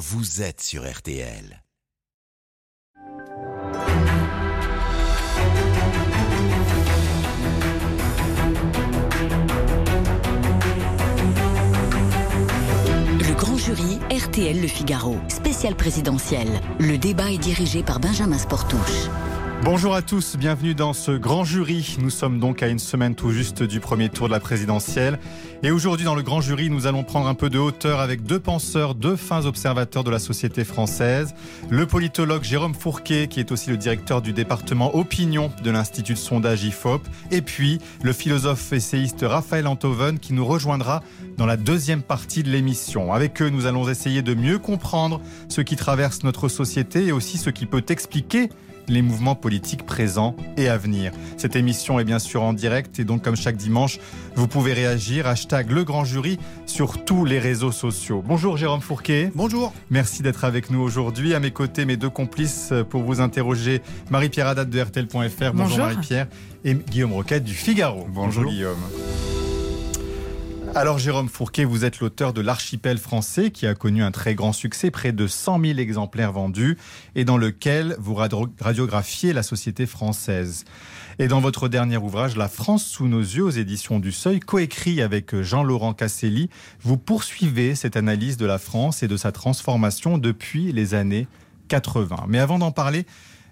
vous êtes sur RTL. Le grand jury RTL Le Figaro, spécial présidentiel. Le débat est dirigé par Benjamin Sportouche. Bonjour à tous, bienvenue dans ce grand jury. Nous sommes donc à une semaine tout juste du premier tour de la présidentielle. Et aujourd'hui, dans le grand jury, nous allons prendre un peu de hauteur avec deux penseurs, deux fins observateurs de la société française. Le politologue Jérôme Fourquet, qui est aussi le directeur du département opinion de l'Institut de sondage IFOP. Et puis, le philosophe essayiste Raphaël Antoven, qui nous rejoindra dans la deuxième partie de l'émission. Avec eux, nous allons essayer de mieux comprendre ce qui traverse notre société et aussi ce qui peut expliquer les mouvements politiques présents et à venir. Cette émission est bien sûr en direct et donc comme chaque dimanche, vous pouvez réagir. Hashtag le grand jury sur tous les réseaux sociaux. Bonjour Jérôme Fourquet. Bonjour. Merci d'être avec nous aujourd'hui. À mes côtés, mes deux complices pour vous interroger. Marie-Pierre Haddad de RTL.fr. Bonjour, Bonjour. Marie-Pierre. Et Guillaume Roquette du Figaro. Bonjour, Bonjour Guillaume. Alors Jérôme Fourquet, vous êtes l'auteur de L'archipel français qui a connu un très grand succès, près de 100 000 exemplaires vendus, et dans lequel vous radiographiez la société française. Et dans votre dernier ouvrage, La France sous nos yeux, aux éditions du Seuil, coécrit avec Jean-Laurent Casselli, vous poursuivez cette analyse de la France et de sa transformation depuis les années 80. Mais avant d'en parler,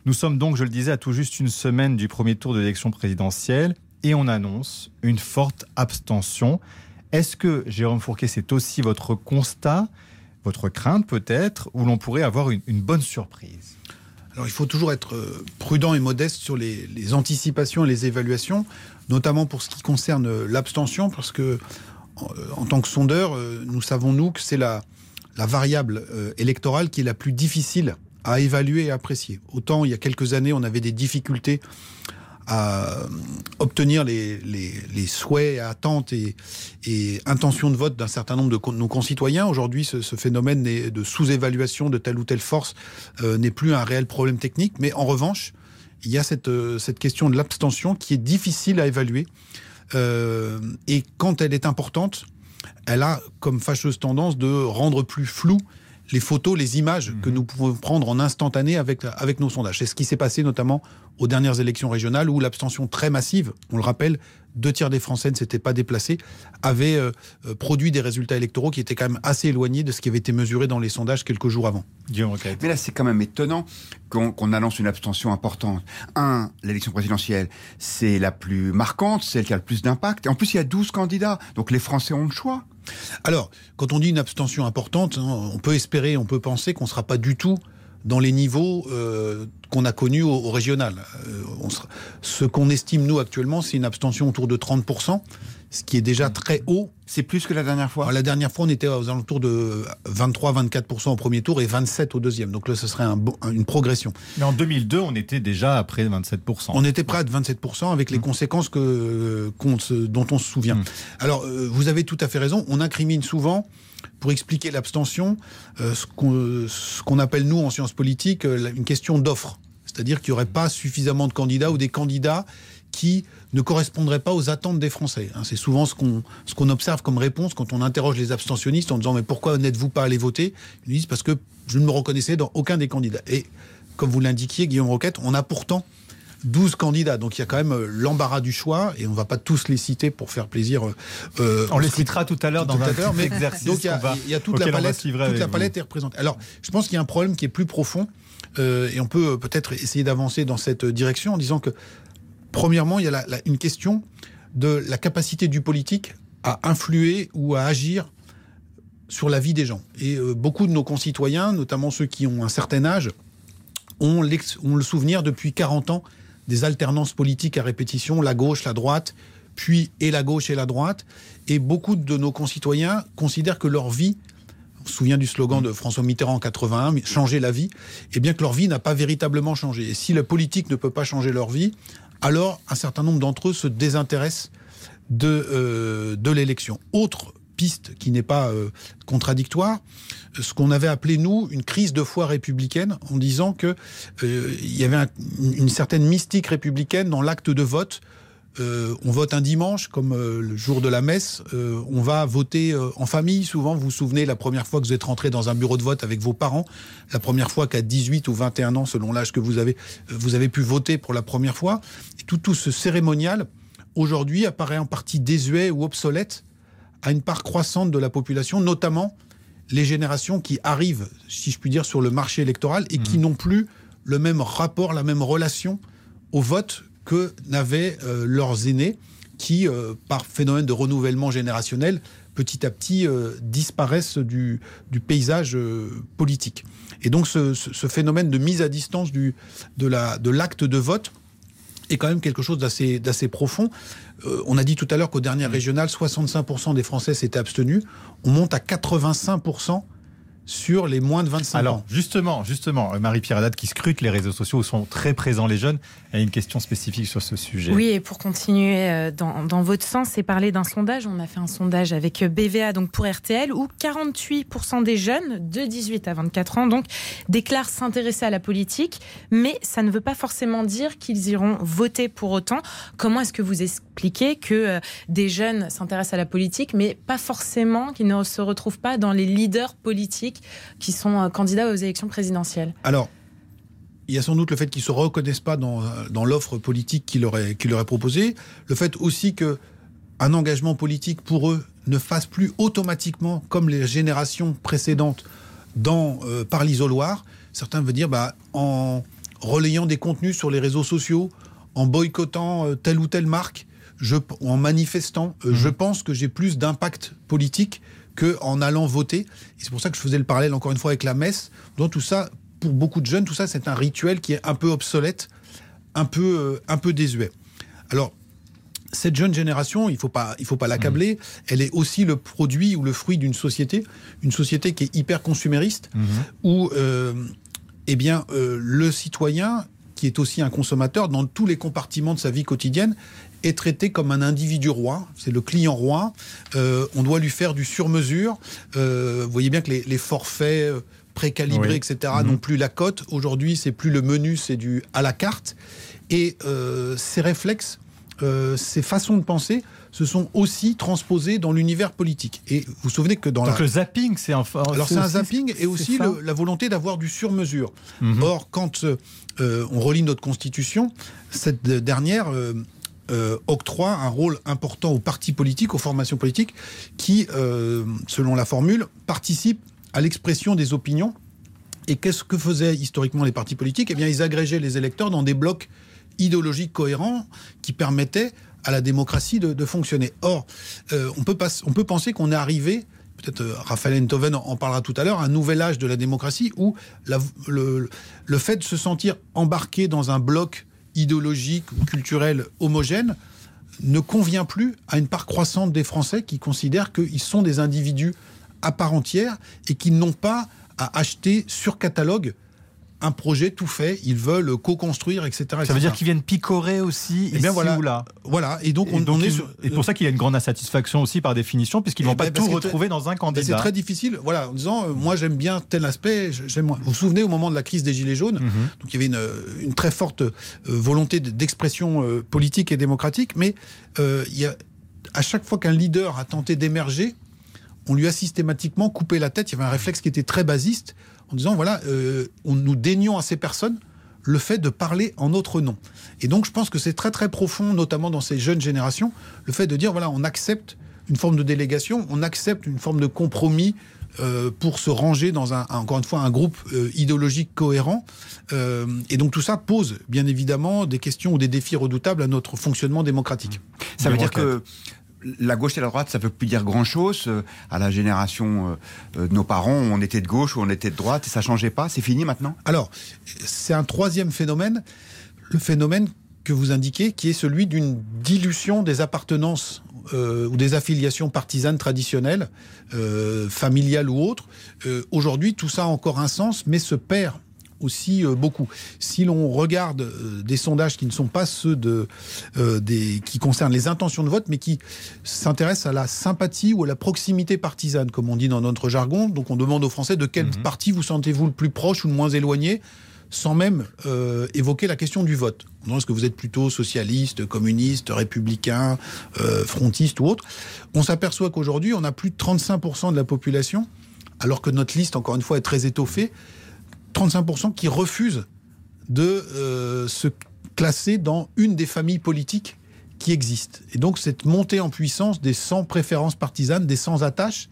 nous sommes donc, je le disais, à tout juste une semaine du premier tour de l'élection présidentielle, et on annonce une forte abstention. Est-ce que, Jérôme Fourquet, c'est aussi votre constat, votre crainte peut-être, où l'on pourrait avoir une, bonne surprise? Alors il faut toujours être prudent et modeste sur les, anticipations et les évaluations, notamment pour ce qui concerne l'abstention, parce que en, en, tant que sondeur, nous savons, nous, que c'est la, la variable électorale qui est la plus difficile à évaluer et apprécier. Autant il y a quelques années, on avait des difficultés à obtenir les, souhaits, attentes et, intentions de vote d'un certain nombre de nos concitoyens. Aujourd'hui, ce, phénomène de sous-évaluation de telle ou telle force euh, n'est plus un réel problème technique. Mais en revanche, il y a cette, cette question de l'abstention qui est difficile à évaluer. Euh, et quand elle est importante, elle a comme fâcheuse tendance de rendre plus flou les photos, les images mmh. que nous pouvons prendre en instantané avec, avec nos sondages. C'est ce qui s'est passé notamment aux dernières élections régionales où l'abstention très massive, on le rappelle, deux tiers des Français ne s'étaient pas déplacés, avait euh, produit des résultats électoraux qui étaient quand même assez éloignés de ce qui avait été mesuré dans les sondages quelques jours avant. Mais là, c'est quand même étonnant qu'on qu annonce une abstention importante. Un, l'élection présidentielle, c'est la plus marquante, celle qui a le plus d'impact. En plus, il y a 12 candidats, donc les Français ont le choix. Alors, quand on dit une abstention importante, hein, on peut espérer, on peut penser qu'on ne sera pas du tout dans les niveaux euh, qu'on a connus au, régional. Euh, ce qu'on estime, nous, actuellement, c'est une abstention autour de 30%, ce qui est déjà très haut. C'est plus que la dernière fois Alors, La dernière fois, on était aux alentours de 23-24% au premier tour et 27% au deuxième. Donc là, ce serait un, une progression. Mais en 2002, on était déjà à près de 27%. On était près de 27% avec les mmh. conséquences que, qu se, dont on se souvient. Mmh. Alors, euh, vous avez tout à fait raison. On incrimine souvent pour expliquer l'abstention, euh, ce qu'on qu appelle, nous, en sciences politiques, euh, une question d'offre. C'est-à-dire qu'il n'y aurait pas suffisamment de candidats ou des candidats qui ne correspondraient pas aux attentes des Français. C'est souvent ce qu'on ce qu'on observe comme réponse quand on interroge les abstentionnistes en disant mais pourquoi n'êtes-vous pas allé voter? Ils disent parce que je ne me reconnaissais dans aucun des candidats. Et comme vous l'indiquiez, Guillaume Roquette, on a pourtant 12 candidats. Donc il y a quand même l'embarras du choix et on ne va pas tous les citer pour faire plaisir. Euh, on les citera tout à l'heure dans un mais exercice. Donc il y a, va, y a toute la palette, toute la palette est représentée. Alors je pense qu'il y a un problème qui est plus profond euh, et on peut peut-être essayer d'avancer dans cette direction en disant que premièrement il y a une question de la capacité du politique à influer ou à agir sur la vie des gens. Et euh, beaucoup de nos concitoyens, notamment ceux qui ont un certain âge, ont, le souvenir depuis 40 ans des alternances politiques à répétition, la gauche, la droite, puis et la gauche et la droite. Et beaucoup de nos concitoyens considèrent que leur vie, on se souvient du slogan de François Mitterrand en 81, changer la vie, et bien que leur vie n'a pas véritablement changé. Et si la politique ne peut pas changer leur vie, alors un certain nombre d'entre eux se désintéressent de, euh, l'élection. Autre piste qui n'est pas euh, contradictoire, ce qu'on avait appelé nous une crise de foi républicaine, en disant que euh, y avait un, une certaine mystique républicaine dans l'acte de vote euh, on vote un dimanche, comme euh, le jour de la messe. Euh, on va voter en famille. Souvent, vous vous souvenez, la première fois que vous êtes rentré dans un bureau de vote avec vos parents, la première fois qu'à 18 ou 21 ans, selon l'âge que vous avez, vous avez pu voter pour la première fois. Et tout, tout ce cérémonial, aujourd'hui, apparaît en partie désuet ou obsolète à une part croissante de la population, notamment les générations qui arrivent, si je puis dire, sur le marché électoral et qui mmh. n'ont plus le même rapport, la même relation au vote que n'avaient euh, leurs aînés qui, euh, par phénomène de renouvellement générationnel, petit à petit euh, disparaissent du, paysage politique. Et donc ce, phénomène de mise à distance du, de l'acte de, de vote est quand même quelque chose d'assez profond. on a dit tout à l'heure qu'au dernier mmh. régional, 65% des Français s'étaient abstenus. On monte à 85% sur les moins de 25 Alors, ans. justement, justement, Marie-Pierre Haddad qui scrute les réseaux sociaux où sont très présents les jeunes, a une question spécifique sur ce sujet. Oui, et pour continuer euh, dans, votre sens, c'est parler d'un sondage. On a fait un sondage avec BVA donc pour RTL où 48% des jeunes de 18 à 24 ans donc déclarent s'intéresser à la politique, mais ça ne veut pas forcément dire qu'ils iront voter pour autant. Comment est-ce que vous expliquez que euh, des jeunes s'intéressent à la politique, mais pas forcément qu'ils ne se retrouvent pas dans les leaders politiques qui sont euh, candidats aux élections présidentielles Alors, il y a sans doute le fait qu'ils ne se reconnaissent pas dans, dans l'offre politique qu'il leur, est, leur est proposée, le fait aussi que un engagement politique pour eux ne fasse plus automatiquement, comme les générations précédentes, dans, euh, par l'isoloir. Certains veulent dire, bah, en relayant des contenus sur les réseaux sociaux, en boycottant euh, telle ou telle marque, je, en manifestant, mmh. je pense que j'ai plus d'impact politique qu'en allant voter. Et c'est pour ça que je faisais le parallèle encore une fois avec la messe. Donc tout ça, pour beaucoup de jeunes, tout ça, c'est un rituel qui est un peu obsolète, un peu, euh, un peu désuet. Alors, cette jeune génération, il ne faut pas, il faut pas l'accabler. Mmh. Elle est aussi le produit ou le fruit d'une société, une société qui est hyper consumériste, mmh. où euh, eh bien, euh, le citoyen, qui est aussi un consommateur dans tous les compartiments de sa vie quotidienne, est traité comme un individu roi, c'est le client roi. Euh, on doit lui faire du sur-mesure. Euh, vous voyez bien que les, forfaits euh, précalibrés, etc., mhm. n'ont plus la cote. Aujourd'hui, c'est plus le menu, c'est du à la carte. Et ces réflexes, ces façons de penser, se sont aussi transposés dans l'univers politique. Et vous vous souvenez que dans Donc le zapping, c'est un. Alors c'est un zapping et aussi la volonté d'avoir du sur-mesure. Mhm. Or, quand on relit notre constitution, cette dernière euh, octroie un rôle important aux partis politiques, aux formations politiques, qui, euh, selon la formule, participent à l'expression des opinions. Et qu'est-ce que faisaient historiquement les partis politiques? Eh bien, ils agrégeaient les électeurs dans des blocs idéologiques cohérents qui permettaient à la démocratie de, fonctionner. Or, euh, on, peut pas, on peut penser qu'on est arrivé peut-être Raphaël Enthoven en parlera tout à l'heure, un nouvel âge de la démocratie où le, le, fait de se sentir embarqué dans un bloc idéologique ou culturel homogène ne convient plus à une part croissante des Français qui considèrent qu'ils sont des individus à part entière et qu'ils n'ont pas à acheter sur catalogue un projet tout fait, ils veulent co-construire, etc., Ça veut dire qu'ils viennent picorer aussi et eh bien, voilà, ou là. Voilà, et donc on, est sur... Et pour ça qu'il y a une grande insatisfaction aussi par définition, puisqu'ils ne vont eh pas ben, tout retrouver dans un candidat. C'est très difficile, voilà, en disant, euh, moi j'aime bien tel aspect, j'aime. Vous vous souvenez au moment de la crise des Gilets jaunes, mhm. donc il y avait une, une très forte euh, volonté d'expression euh, politique et démocratique, mais il y a, à chaque fois qu'un leader a tenté d'émerger, on lui a systématiquement coupé la tête. Il y avait un réflexe qui était très basiste en disant voilà, euh, on, nous dénions à ces personnes le fait de parler en notre nom. Et donc je pense que c'est très très profond, notamment dans ces jeunes générations, le fait de dire voilà, on accepte une forme de délégation, on accepte une forme de compromis euh, pour se ranger dans un, encore une fois, un groupe euh, idéologique cohérent. et donc tout ça pose bien évidemment des questions ou des défis redoutables à notre fonctionnement démocratique. Ça veut dire que la gauche et la droite, ça ne veut plus dire grand-chose. Euh, à la génération euh, de nos parents, on était de gauche ou on était de droite et ça changeait pas. C'est fini maintenant? Alors, c'est un troisième phénomène, le phénomène que vous indiquez, qui est celui d'une dilution des appartenances euh, ou des affiliations partisanes traditionnelles, familiales ou autres. Aujourd'hui, tout ça a encore un sens, mais se perd aussi euh, beaucoup. Si l'on regarde euh, des sondages qui ne sont pas ceux de, euh, des, qui concernent les intentions de vote, mais qui s'intéressent à la sympathie ou à la proximité partisane, comme on dit dans notre jargon. Donc on demande aux Français de quel mhm. parti vous sentez-vous le plus proche ou le moins éloigné sans même évoquer la question du vote. Est-ce que vous êtes plutôt socialiste, communiste, républicain, euh, frontiste ou autre? On s'aperçoit qu'aujourd'hui, on a plus de 35% de la population, alors que notre liste, encore une fois, est très étoffée, 35% qui refusent de euh, se classer dans une des familles politiques qui existent. Et donc cette montée en puissance des sans préférences partisanes, des sans attaches,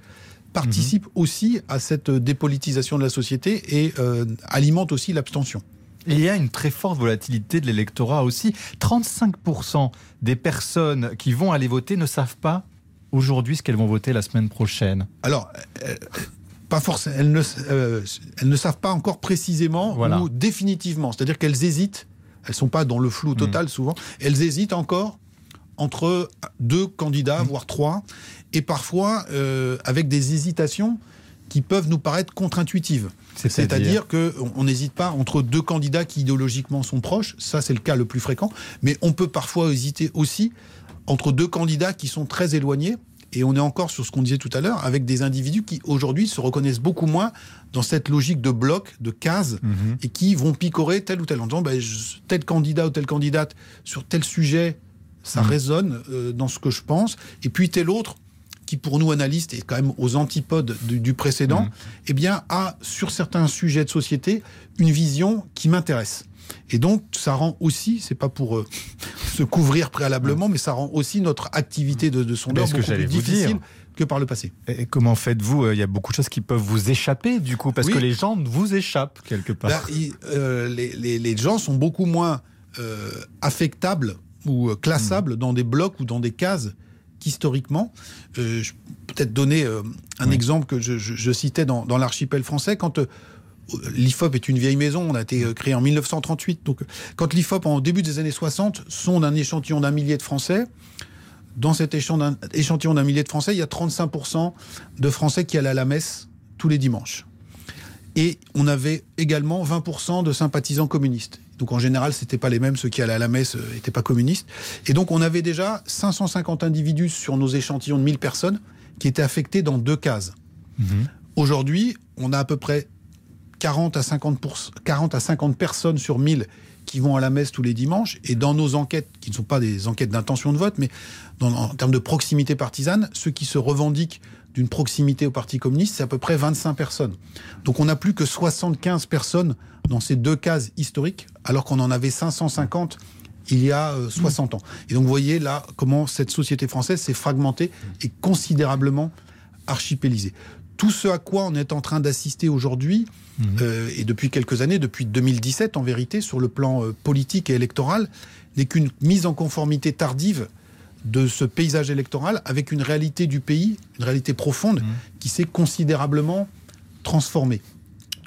participe mhm. aussi à cette dépolitisation de la société et euh, alimente aussi l'abstention. Il y a une très forte volatilité de l'électorat aussi. 35% des personnes qui vont aller voter ne savent pas aujourd'hui ce qu'elles vont voter la semaine prochaine. Alors, euh, pas forcément. Elles ne, euh, elles ne savent pas encore précisément ou définitivement. C'est-à-dire qu'elles hésitent. Elles sont pas dans le flou hmm. total souvent. Elles hésitent encore entre deux candidats, hmm. voire trois, et parfois euh, avec des hésitations qui peuvent nous paraître contre-intuitives. C'est-à-dire qu'on n'hésite pas entre deux candidats qui idéologiquement sont proches, ça c'est le cas le plus fréquent, mais on peut parfois hésiter aussi entre deux candidats qui sont très éloignés, et on est encore sur ce qu'on disait tout à l'heure, avec des individus qui aujourd'hui se reconnaissent beaucoup moins dans cette logique de bloc, de cases, mhm. et qui vont picorer tel ou tel en disant ben, tel candidat ou telle candidate sur tel sujet, ça mhm. résonne euh, dans ce que je pense, et puis tel autre, qui pour nous analystes est quand même aux antipodes du, précédent, mmh. eh bien a sur certains sujets de société une vision qui m'intéresse. Et donc ça rend aussi, c'est pas pour euh, se couvrir préalablement, mais ça rend aussi notre activité de, de sondeur beaucoup plus difficile que par le passé. Et comment faites-vous euh, Il y a beaucoup de choses qui peuvent vous échapper du coup, parce que les gens vous échappent quelque part. Euh, les, les, gens sont beaucoup moins affectables ou classables mmh. dans des blocs ou dans des cases historiquement. Je peut-être donner un exemple que je, citais dans, l'archipel français. Quand l'IFOP est une vieille maison, on a été créé en 1938. Donc, quand l'IFOP, en début des années 60, sonde un échantillon d'un millier de Français, dans cet échantillon d'un millier de Français, il y a 35% de Français qui allaient à la messe tous les dimanches. Et on avait également 20% de sympathisants communistes. Donc en général, c'était pas les mêmes. Ceux qui allaient à la messe n'étaient euh, pas communistes. Et donc on avait déjà 550 individus sur nos échantillons de 1000 personnes qui étaient affectés dans deux cases. Mhm. Aujourd'hui, on a à peu près 40 à 50 40 à 50 personnes sur 1000 qui vont à la messe tous les dimanches. Et dans nos enquêtes, qui ne sont pas des enquêtes d'intention de vote, mais en termes de proximité partisane, ceux qui se revendiquent d'une proximité au Parti communiste, c'est à peu près 25 personnes. Donc on n'a plus que 75 personnes dans ces deux cases historiques, alors qu'on en avait 550 il y a 60 euh, ans. Et donc vous voyez là comment cette société française s'est fragmentée et considérablement archipélisée. Tout ce à quoi on est en train d'assister aujourd'hui, mmh. euh, et depuis quelques années, depuis 2017 en vérité, sur le plan euh, politique et électoral, n'est qu'une mise en conformité tardive de ce paysage électoral avec une réalité du pays, une réalité profonde, mmh. qui s'est considérablement transformée.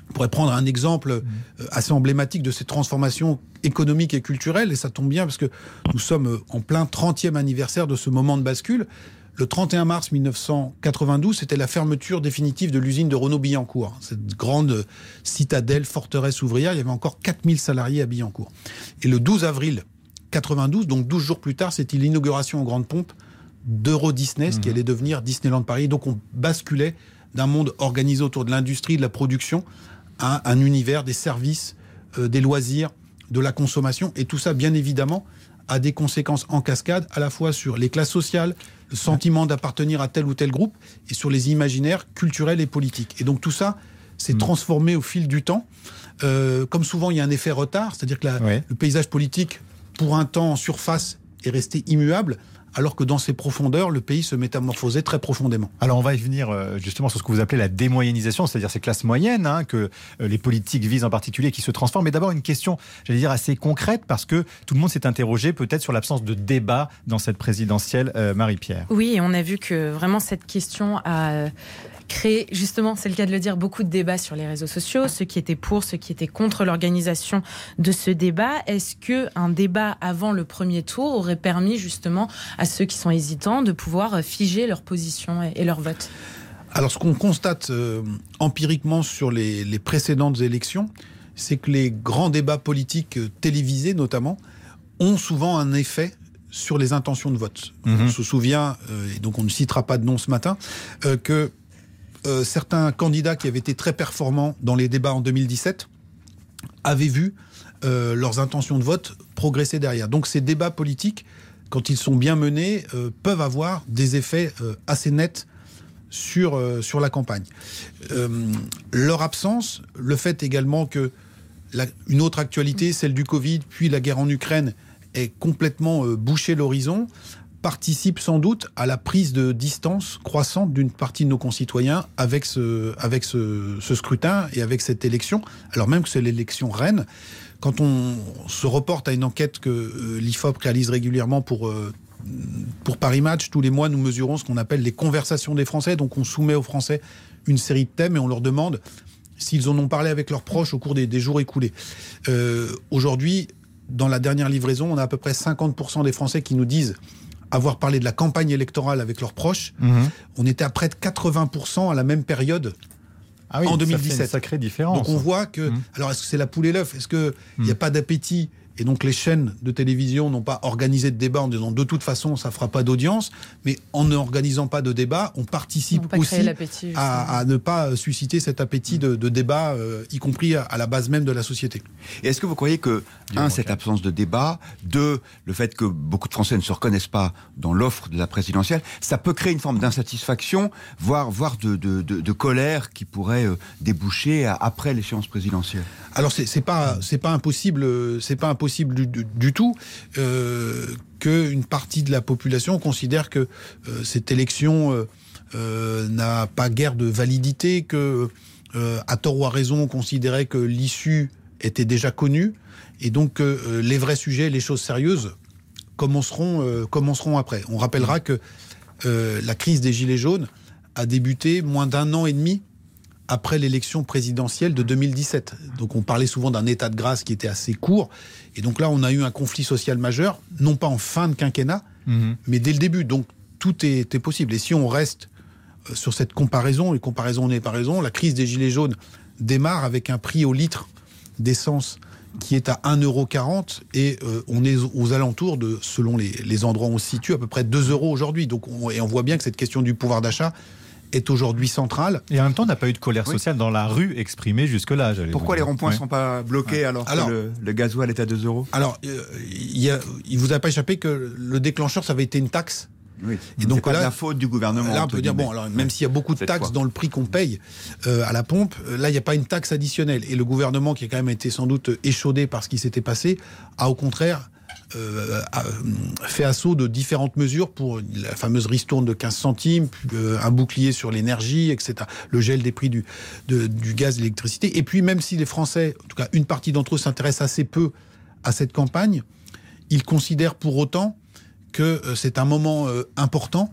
On pourrait prendre un exemple mmh. euh, assez emblématique de ces transformations économiques et culturelles, et ça tombe bien parce que nous sommes en plein 30e anniversaire de ce moment de bascule. Le 31 mars 1992, c'était la fermeture définitive de l'usine de Renault-Billancourt, cette grande citadelle, forteresse ouvrière. Il y avait encore 4000 salariés à Billancourt. Et le 12 avril 92, donc 12 jours plus tard, c'était l'inauguration en grande pompe d'Euro Disney, ce qui mhm. allait devenir Disneyland Paris. Donc on basculait d'un monde organisé autour de l'industrie, de la production, à un univers des services, euh, des loisirs, de la consommation. Et tout ça, bien évidemment, a des conséquences en cascade, à la fois sur les classes sociales, le sentiment d'appartenir à tel ou tel groupe, et sur les imaginaires culturels et politiques. Et donc tout ça s'est mhm. transformé au fil du temps. Euh, comme souvent, il y a un effet retard, c'est-à-dire que le paysage politique pour un temps en surface est resté immuable, alors que dans ses profondeurs, le pays se métamorphosait très profondément. Alors on va y venir euh, justement sur ce que vous appelez la démoyennisation, c'est-à-dire ces classes moyennes hein, que euh, les politiques visent en particulier, qui se transforment. Mais d'abord une question, j'allais dire assez concrète, parce que tout le monde s'est interrogé peut-être sur l'absence de débat dans cette présidentielle, euh, Marie-Pierre. Oui, on a vu que vraiment cette question a créé, justement, c'est le cas de le dire, beaucoup de débats sur les réseaux sociaux, ceux qui étaient pour, ceux qui étaient contre l'organisation de ce débat. Est-ce que un débat avant le premier tour aurait permis justement à ceux qui sont hésitants de pouvoir figer leur position et, leur vote? Alors, ce qu'on constate euh, empiriquement sur les, précédentes élections, c'est que les grands débats politiques euh, télévisés, notamment, ont souvent un effet sur les intentions de vote. Mhm. On se souvient, euh, et donc on ne citera pas de nom ce matin, que euh, certains candidats qui avaient été très performants dans les débats en 2017 avaient vu euh, leurs intentions de vote progresser derrière. Donc ces débats politiques, quand ils sont bien menés, euh, peuvent avoir des effets assez nets sur, la campagne. Leur absence, le fait également que autre actualité, celle du Covid, puis la guerre en Ukraine, ait complètement bouché l'horizon, participe sans doute à la prise de distance croissante d'une partie de nos concitoyens avec ce, avec ce, scrutin et avec cette élection, alors même que c'est l'élection reine. Quand on se reporte à une enquête que euh, l'IFOP réalise régulièrement pour, euh, pour Paris Match, tous les mois, nous mesurons ce qu'on appelle les conversations des Français. Donc on soumet aux Français une série de thèmes et on leur demande s'ils en ont parlé avec leurs proches au cours des, des jours écoulés. Euh, Aujourd'hui, dans la dernière livraison, on a à peu près 50% des Français qui nous disent avoir parlé de la campagne électorale avec leurs proches. Mhm. On était à près de 80% à la même période Ah oui, En ça fait 2017. une sacrée différence. donc on voit que. Mhm. Alors est-ce que c'est la poule et l'œuf? Est-ce qu'il n'y Mhm. a pas d'appétit? Et donc les chaînes de télévision n'ont pas organisé de débat en disant de toute façon ça fera pas d'audience, mais en n'organisant pas de débat, on participe On aussi à, à ne pas susciter cet appétit de, de débat, euh, y compris à, à la base même de la société. Et est-ce que vous croyez que, un, cette absence de débat, deux, le fait que beaucoup de Français ne se reconnaissent pas dans l'offre de la présidentielle, ça peut créer une forme d'insatisfaction, voire, voire de, de, de, de colère qui pourrait euh, déboucher à- après l'échéance présidentielle? Alors c'est pas c'est pas impossible euh, c'est pas impossible du, du- tout euh, que une partie de la population considère que euh, cette élection euh, n'a pas guère de validité que à tort ou à raison on considérait que l'issue était déjà connue et donc euh, les vrais sujets les choses sérieuses commenceront commenceront après. On rappellera que la crise des gilets jaunes a débuté moins d'un an et demi après l'élection présidentielle de 2017. Donc on parlait souvent d'un état de grâce qui était assez court. Et donc là, on a eu un conflit social majeur, non pas en fin de quinquennat, Mhm. mais dès le début. Donc tout est, est possible. Et si on reste euh, sur cette comparaison, et comparaison n'est pas raison, la crise des Gilets jaunes démarre avec un prix au litre d'essence qui est à 1,40€ et euh, on est aux alentours de, selon les, les endroits où on se situe, à peu près 2 euros aujourd'hui. Donc on, et on voit bien que cette question du pouvoir d'achat est aujourd'hui centrale. Et en même temps, on n'a pas eu de colère Oui. sociale dans la rue exprimée jusque-là. Pourquoi les ronds-points ne sont pas bloqués alors, Alors- que le, le gasoil est à 2 euros? Alors, euh, il y a, il vous a pas échappé que le déclencheur, ça avait été une taxe? Oui. Et donc pas là- la faute du gouvernement. Là, on peut dire, bon, alors, même s'il y a beaucoup de taxes fois. dans le prix qu'on paye euh, à la pompe, euh, là, il n'y a pas une taxe additionnelle. Et le gouvernement, qui a quand même été sans doute échaudé par ce qui s'était passé, a au contraire euh, euh, fait assaut de différentes mesures pour la fameuse ristourne de 15 centimes, euh, un bouclier sur l'énergie, etc. Le gel des prix du, gaz, de l'électricité. Et puis, même si les Français, en tout cas une partie d'entre eux, s'intéressent assez peu à cette campagne, ils considèrent pour autant que c'est un moment important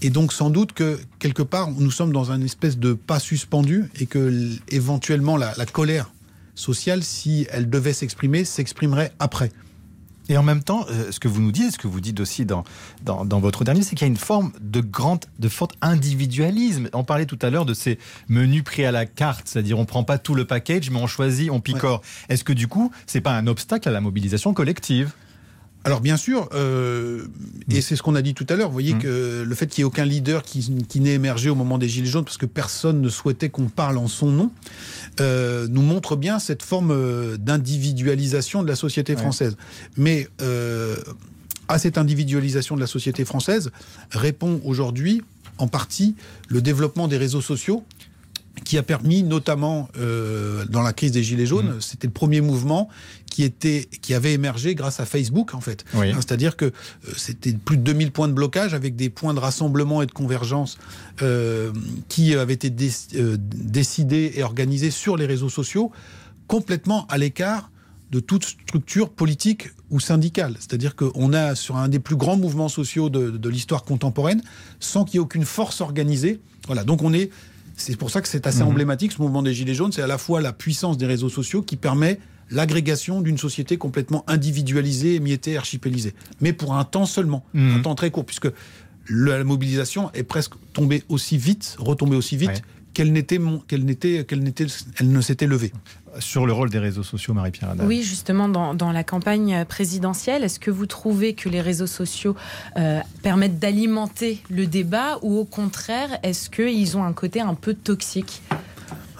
et donc sans doute que quelque part nous sommes dans un espèce de pas suspendu et que éventuellement la colère sociale, si elle devait s'exprimer, s'exprimerait après. Et en même temps, euh, ce que vous nous dites, ce que vous dites aussi dans, dans, dans votre dernier, c'est qu'il y a une forme de grande, de forte individualisme. On parlait tout à l'heure de ces menus pris à la carte, c'est-à-dire on prend pas tout le package, mais on choisit, on picore. Est-ce que du coup, c'est pas un obstacle à la mobilisation collective? Alors bien sûr, euh, et c'est ce qu'on a dit tout à l'heure, vous voyez Mm. que le fait qu'il n'y ait aucun leader qui, qui n'ait émergé au moment des Gilets jaunes, parce que personne ne souhaitait qu'on parle en son nom, euh, nous montre bien cette forme euh, d'individualisation de la société Ouais. française. Mais euh, à cette individualisation de la société française répond aujourd'hui en partie le développement des réseaux sociaux qui a permis notamment euh, dans la crise des gilets jaunes, Mmh. c'était le premier mouvement qui était qui avait émergé grâce à Facebook en fait. Oui. Hein, C'est-à-dire que euh, c'était plus de 2000 points de blocage avec des points de rassemblement et de convergence euh, qui avaient été dé- décidés et organisés sur les réseaux sociaux, complètement à l'écart de toute structure politique ou syndicale. C'est-à-dire qu'on a sur un des plus grands mouvements sociaux de, de l'histoire contemporaine, sans qu'il y ait aucune force organisée. Voilà, donc on est. C'est pour ça que c'est assez Mhm. emblématique ce mouvement des Gilets jaunes. C'est à la fois la puissance des réseaux sociaux qui permet l'agrégation d'une société complètement individualisée, émiettée, archipélisée. Mais pour un temps seulement, Mhm. un temps très court, puisque le- la mobilisation est presque tombée aussi vite, retombée aussi vite Ouais. qu'elle n'était, qu'elle n'était, qu'elle n'était, elle ne s'était levée. Sur le rôle des réseaux sociaux, Marie-Pierre Oui, justement, dans, dans la campagne présidentielle, est-ce que vous trouvez que les réseaux sociaux euh, permettent d'alimenter le débat ou au contraire, est-ce qu'ils ont un côté un peu toxique?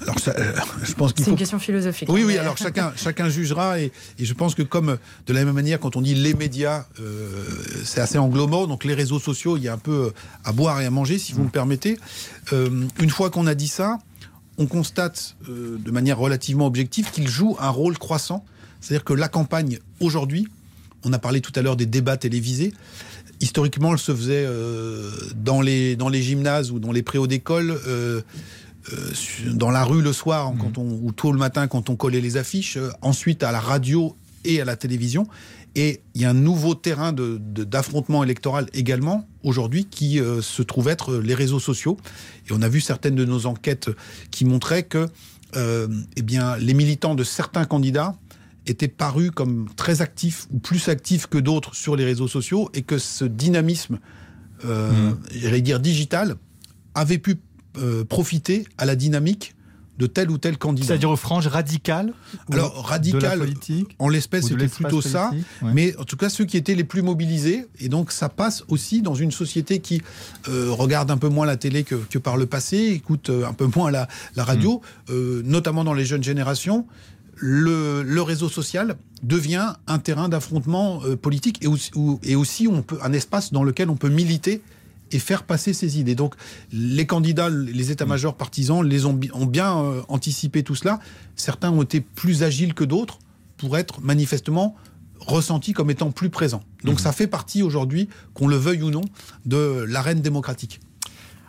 Alors, euh, je pense qu'il C'est une question philosophique. Oui, oui. Alors chacun, chacun jugera et, je pense que comme de la même manière, quand on dit les médias, euh, c'est assez englobant. Donc les réseaux sociaux, il y a un peu à boire et à manger, si vous me permettez. une fois qu'on a dit ça, on constate de manière relativement objective qu'il joue un rôle croissant. C'est-à-dire que la campagne aujourd'hui, on a parlé tout à l'heure des débats télévisés. Historiquement, elle se faisait dans les dans les gymnases ou dans les préaux d'école euh, dans la rue le soir, quand on, ou tôt le matin quand on collait les affiches, euh, ensuite à la radio et à la télévision. Et il y a un nouveau terrain d'affrontement électoral également aujourd'hui qui euh, se trouve être les réseaux sociaux. Et on a vu certaines de nos enquêtes qui montraient que eh bien, les militants de certains candidats étaient parus comme très actifs ou plus actifs que d'autres sur les réseaux sociaux et que ce dynamisme, mhm. j'allais dire digital, avait pu euh, profiter à la dynamique de tel ou tel candidat. C'est-à-dire aux franges radicales Alors, radical, en l'espèce, c'était plutôt ça. Mais en tout cas, ceux qui étaient les plus mobilisés. Et donc, ça passe aussi dans une société qui euh, regarde un peu moins la télé que, par le passé, écoute euh, un peu moins la, radio, hmm. notamment dans les jeunes générations. Le, réseau social devient un terrain d'affrontement politique et aussi, et aussi on peut, un espace dans lequel on peut militer et faire passer ses idées. Donc les candidats, les états-majors partisans les ont, ont bien euh, anticipé tout cela. Certains ont été plus agiles que d'autres pour être manifestement ressentis comme étant plus présents. Donc mmh. ça fait partie aujourd'hui, qu'on le veuille ou non, de l'arène démocratique.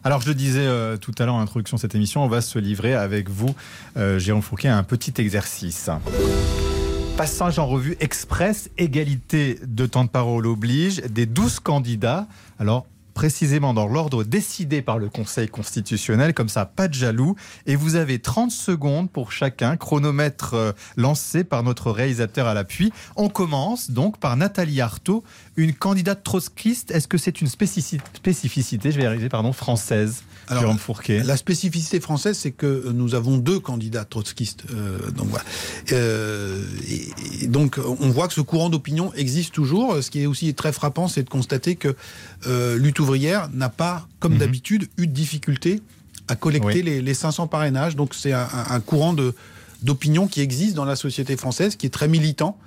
Alors, je le disais euh, tout à l'heure en introduction de cette émission, on va se livrer avec vous, euh, Jérôme Fouquet, à un petit exercice. Passage en revue express, égalité de temps de parole oblige, des 12 candidats. Alors, précisément dans l'ordre décidé par le Conseil constitutionnel, comme ça, pas de jaloux. Et vous avez 30 secondes pour chacun, chronomètre euh, lancé par notre réalisateur à l'appui. On commence donc par Nathalie Artaud, une candidate trotskiste. Est-ce que c'est une spécificité, je vais française? Alors, La spécificité française, c'est que nous avons deux candidats trotskistes. Euh, donc, voilà. Euh, et, donc, on voit que ce courant d'opinion existe toujours. Ce qui est aussi très frappant, c'est de constater que euh, Lutte ouvrière n'a pas, comme mhm. d'habitude, eu de difficulté à collecter les, 500 parrainages. Donc, c'est un, un, courant d'opinion qui existe dans la société française, qui est très militant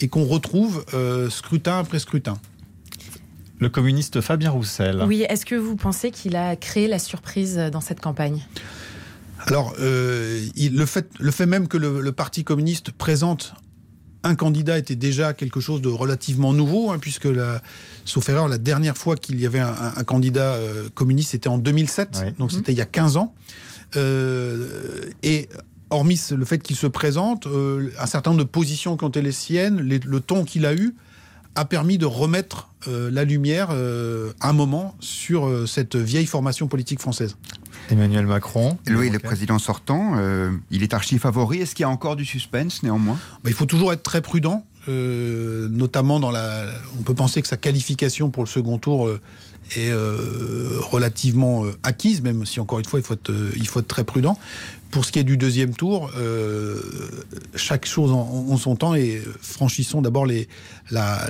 et qu'on retrouve scrutin après scrutin le communiste Fabien Roussel. Oui, est-ce que vous pensez qu'il a créé la surprise dans cette campagne? Alors, euh, le, fait, le fait même que le, Parti communiste présente un candidat était déjà quelque chose de relativement nouveau, hein, puisque, la, sauf erreur, la dernière fois qu'il y avait un, candidat euh, communiste, c'était en 2007, donc c'était il y a 15 ans. Euh, et hormis le fait qu'il se présente, un certain nombre de positions qui ont été les siennes, le ton qu'il a eu, a permis de remettre euh, la lumière euh, un moment sur euh, cette vieille formation politique française. Emmanuel Macron. Oui, le président sortant, il est archi favori. Est-ce qu'il y a encore du suspense néanmoins? Bah, Il faut toujours être très prudent, notamment dans la. On peut penser que sa qualification pour le second tour est relativement acquise, même si encore une fois il faut il faut être très prudent. Pour ce qui est du deuxième tour, euh, chaque chose en, son temps et franchissons d'abord les,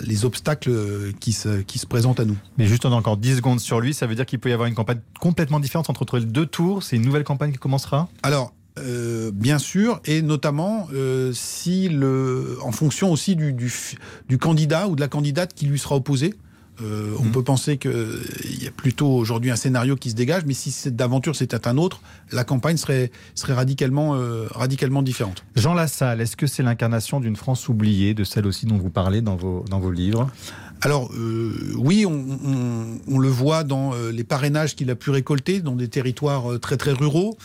les obstacles qui se, qui se présentent à nous. Mais juste on a encore 10 secondes sur lui, ça veut dire qu'il peut y avoir une campagne complètement différente entre, les deux tours C'est une nouvelle campagne qui commencera? Alors, euh, bien sûr, et notamment euh, si le, en fonction aussi du, du, du, candidat ou de la candidate qui lui sera opposée. Euh, on mhm. peut penser qu'il y a plutôt aujourd'hui un scénario qui se dégage, mais si cette aventure c'était un autre, la campagne serait, serait radicalement, euh, radicalement différente. Jean Lassalle, est-ce que c'est l'incarnation d'une France oubliée, de celle aussi dont vous parlez dans vos, dans vos livres? Alors euh, oui, on, le voit dans les parrainages qu'il a pu récolter dans des territoires très très ruraux.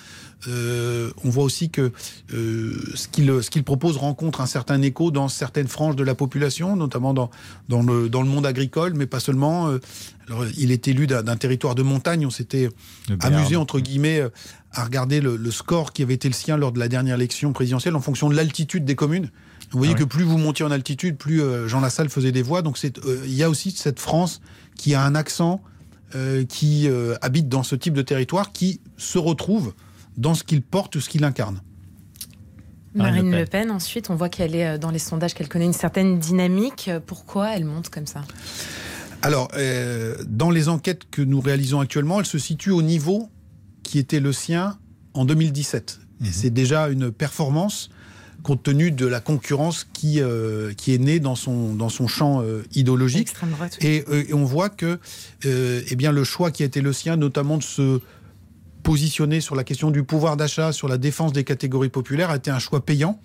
Euh, on voit aussi que euh, ce qu'il propose rencontre un certain écho dans certaines franges de la population, notamment dans, dans, le, dans le monde agricole, mais pas seulement. Euh, alors, il est élu d'un territoire de montagne. On s'était amusé, entre guillemets, à regarder le, score qui avait été le sien lors de la dernière élection présidentielle en fonction de l'altitude des communes. Vous voyez ah que plus vous montiez en altitude, plus Jean Lassalle faisait des voix. Donc il y a aussi cette France qui a un accent, qui habite dans ce type de territoire, qui se retrouve dans ce qu'il porte ou ce qu'il incarne. Marine Le Pen. ensuite, on voit qu'elle est euh, dans les sondages, qu'elle connaît une certaine dynamique. Pourquoi elle monte comme ça? Alors, euh, dans les enquêtes que nous réalisons actuellement, elle se situe au niveau qui était le sien en 2017. Et c'est déjà une performance compte tenu de la concurrence qui, euh, qui est née dans son, dans son champ euh, idéologique. Droite, oui. Et, euh, et on voit que euh, eh bien, le choix qui a été le sien, notamment de se positionner sur la question du pouvoir d'achat, sur la défense des catégories populaires, a été un choix payant.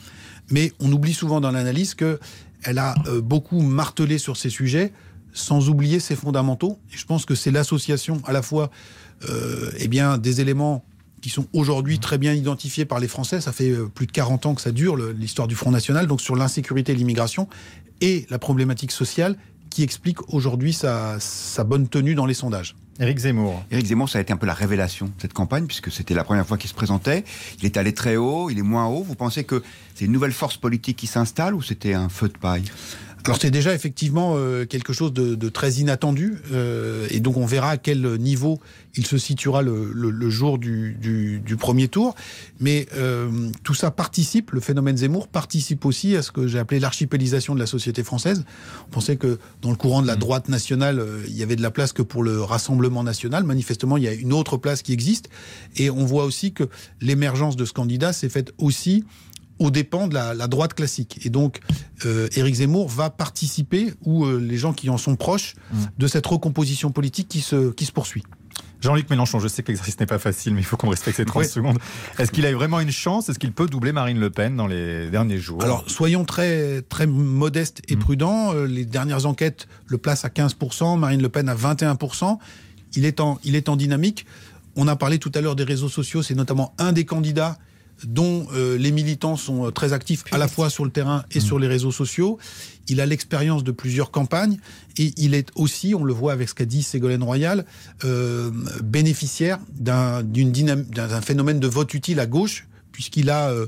Mais on oublie souvent dans l'analyse qu'elle a euh, beaucoup martelé sur ces sujets sans oublier ses fondamentaux. Et je pense que c'est l'association à la fois euh, eh bien, des éléments qui sont aujourd'hui très bien identifiés par les Français. Ça fait euh, plus de 40 ans que ça dure, l'histoire du Front National, donc sur l'insécurité et l'immigration, et la problématique sociale qui explique aujourd'hui sa bonne tenue dans les sondages. Éric Zemmour. Éric Zemmour, ça a été un peu la révélation de cette campagne, puisque c'était la première fois qu'il se présentait. Il est allé très haut, il est moins haut. Vous pensez que c'est une nouvelle force politique qui s'installe ou c'était un feu de paille? Alors c'est déjà effectivement euh, quelque chose de, de très inattendu, euh, et donc on verra à quel niveau il se situera le, le- le jour du, du- du premier tour. Mais euh, tout ça participe, le phénomène Zemmour participe aussi à ce que j'ai appelé l'archipélisation de la société française. On pensait que dans le courant de la droite nationale, euh, il y avait de la place que pour le Rassemblement national. Manifestement, il y a une autre place qui existe, et on voit aussi que l'émergence de ce candidat s'est faite aussi aux dépens de la, la droite classique. Et donc, euh, Éric Zemmour va participer, ou euh, les gens qui en sont proches, de cette recomposition politique qui se, qui se poursuit. Jean-Luc Mélenchon, je sais que l'exercice n'est pas facile, mais il faut qu'on respecte ces 30 Oui. secondes. Est-ce qu'il a vraiment une chance? Est-ce qu'il peut doubler Marine Le Pen dans les derniers jours? Alors, soyons très, très modestes et prudents. Euh, Les dernières enquêtes le placent à 15%, Marine Le Pen à 21%. Il est en, il est en dynamique. On a parlé tout à l'heure des réseaux sociaux. C'est notamment un des candidats dont euh, les militants sont euh, très actifs à la fois sur le terrain et sur les réseaux sociaux. Il a l'expérience de plusieurs campagnes et il est aussi, on le voit avec ce qu'a dit Ségolène Royal, euh, bénéficiaire d'un phénomène de vote utile à gauche, puisqu'il a, euh,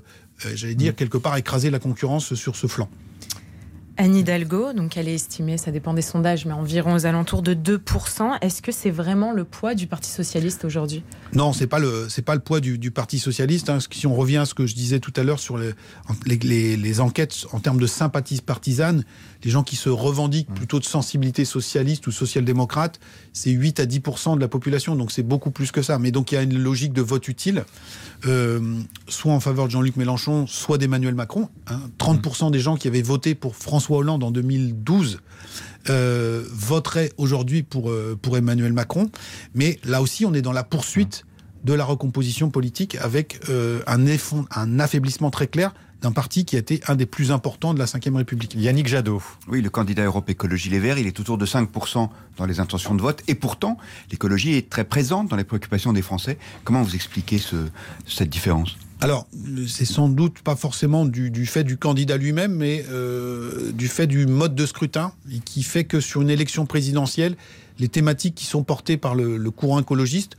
j'allais dire, quelque part écrasé la concurrence sur ce flanc. Anne Hidalgo, donc elle est estimée, ça dépend des sondages, mais environ aux alentours de 2%. Est-ce que c'est vraiment le poids du Parti Socialiste aujourd'hui? Non, c'est pas le c'est pas le poids du, du Parti socialiste. hein. Si on revient à ce que je disais tout à l'heure sur les, les, les- les enquêtes en termes de sympathie partisane, les gens qui se revendiquent plutôt de sensibilité socialiste ou social-démocrate, c'est 8 à 10% de la population, donc c'est beaucoup plus que ça. Mais donc il y a une logique de vote utile, euh, soit en faveur de Jean-Luc Mélenchon, soit d'Emmanuel Macron. hein. 30% des gens qui avaient voté pour François Hollande en 2012 euh, voteraient aujourd'hui pour, euh, pour Emmanuel Macron. Mais là aussi, on est dans la poursuite de la recomposition politique avec euh, un, affaiblissement très clair d'un parti qui a été un des plus importants de la Ve République. Yannick Jadot. Oui, le candidat Europe Écologie Les Verts, il est autour de 5% dans les intentions de vote. Et pourtant, l'écologie est très présente dans les préoccupations des Français. Comment vous expliquez ce, cette différence? Alors, c'est sans doute pas forcément du, du fait du candidat lui-même, mais euh, du fait du mode de scrutin, et qui fait que sur une élection présidentielle, les thématiques qui sont portées par le, le courant écologiste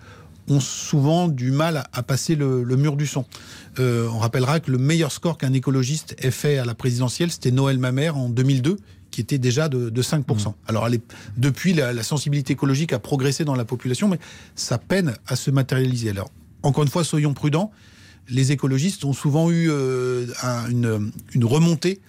ont souvent du mal à, à passer le, le mur du son. Euh, on rappellera que le meilleur score qu'un écologiste ait fait à la présidentielle, c'était Noël Mamère en 2002 qui était déjà de, de 5%. Alors, elle est- depuis, la, la sensibilité écologique a progressé dans la population, mais ça peine à se matérialiser. Alors, encore une fois, soyons prudents les écologistes ont souvent eu euh, un- une, une remontée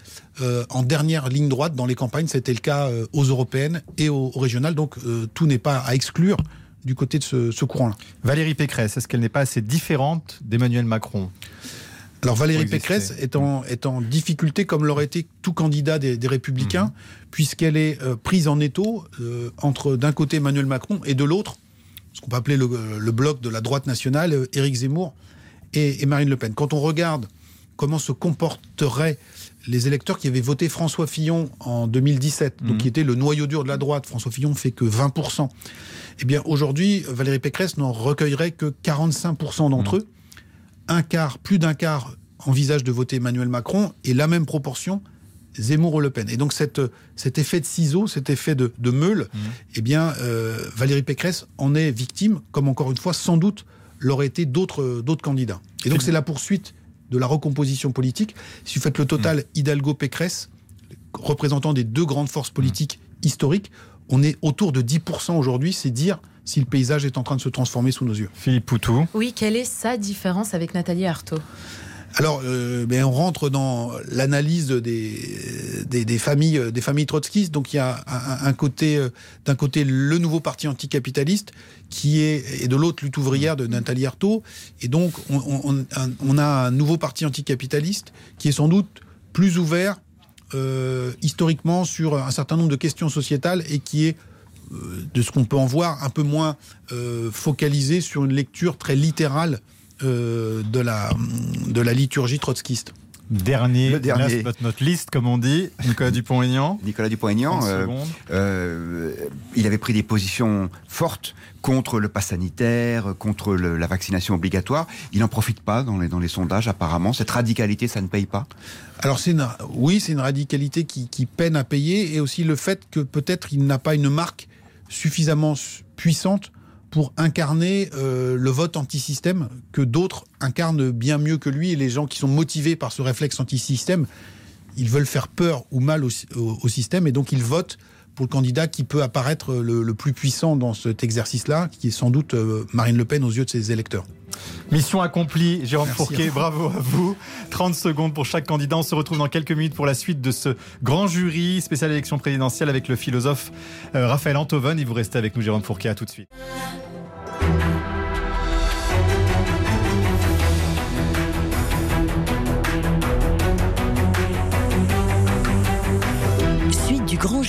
euh, en dernière ligne droite dans les campagnes. C'était le cas euh, aux européennes et aux, aux régionales. Donc tout n'est pas à exclure du côté de ce, ce courant-là. Valérie Pécresse, est-ce qu'elle n'est pas assez différente d'Emmanuel Macron? Alors Valérie. Pécresse est en, est en difficulté, comme l'aurait été tout candidat des, des Républicains, puisqu'elle est prise en étau entre d'un côté Emmanuel Macron et de l'autre, ce qu'on peut appeler le, le bloc de la droite nationale, Éric Zemmour et, et Marine Le Pen. Quand on regarde comment se comporteraient les électeurs qui avaient voté François Fillon en 2017, donc qui était le noyau dur de la droite, François Fillon fait que 20%, eh bien aujourd'hui, Valérie Pécresse n'en recueillerait que 45% d'entre eux un quart, plus d'un quart envisage de voter Emmanuel Macron et la même proportion Zemmour ou Le Pen. Et donc cette, cet effet de ciseau, cet effet de, de meule, eh bien euh, Valérie Pécresse en est victime, comme encore une fois sans doute l'auraient été d'autres d'autres candidats. Et donc c'est la poursuite de la recomposition politique. Si vous faites le total Hidalgo-Pécresse, représentant des deux grandes forces politiques historiques, on est autour de 10% aujourd'hui, c'est dire si le paysage est en train de se transformer sous nos yeux. Philippe Poutou. Oui, quelle est sa différence avec Nathalie Arthaud? Alors, euh, on rentre dans l'analyse des, familles, des familles trotskistes. Donc, il y a un, côté, euh, d'un côté, le nouveau parti anticapitaliste, qui est, et de l'autre, lutte ouvrière de Nathalie Arthaud. Et donc, on, a un nouveau parti anticapitaliste qui est sans doute plus ouvert euh, historiquement sur un certain nombre de questions sociétales et qui est de ce qu'on peut en voir, un peu moins focalisé sur une lecture très littérale euh, de, la, de la liturgie trotskiste. Dernier, le dernier. Last notre liste, comme on dit, Nicolas Dupont-Aignan. Nicolas Dupont-Aignan, euh, euh, il avait pris des positions fortes contre le pass sanitaire, contre le, la vaccination obligatoire. Il n'en profite pas dans les, dans les sondages, apparemment. Cette radicalité, ça ne paye pas Alors, c'est une, oui, c'est une radicalité qui, qui peine à payer, et aussi le fait que peut-être il n'a pas une marque suffisamment puissante pour incarner euh, le vote anti-système que d'autres incarnent bien mieux que lui. Et les gens qui sont motivés par ce réflexe anti-système, ils veulent faire peur ou mal au, au, au, système et donc ils votent pour le candidat qui peut apparaître le, le plus puissant dans cet exercice-là, qui est sans doute euh, Marine Le Pen aux yeux de ses électeurs. Mission accomplie, Jérôme Merci Fourquet, bravo à vous. 30 secondes pour chaque candidat. On se retrouve dans quelques minutes pour la suite de ce grand jury spécial élection présidentielle avec le philosophe euh, Raphaël Antoven. Et vous restez avec nous, Jérôme Fourquet, à tout de suite.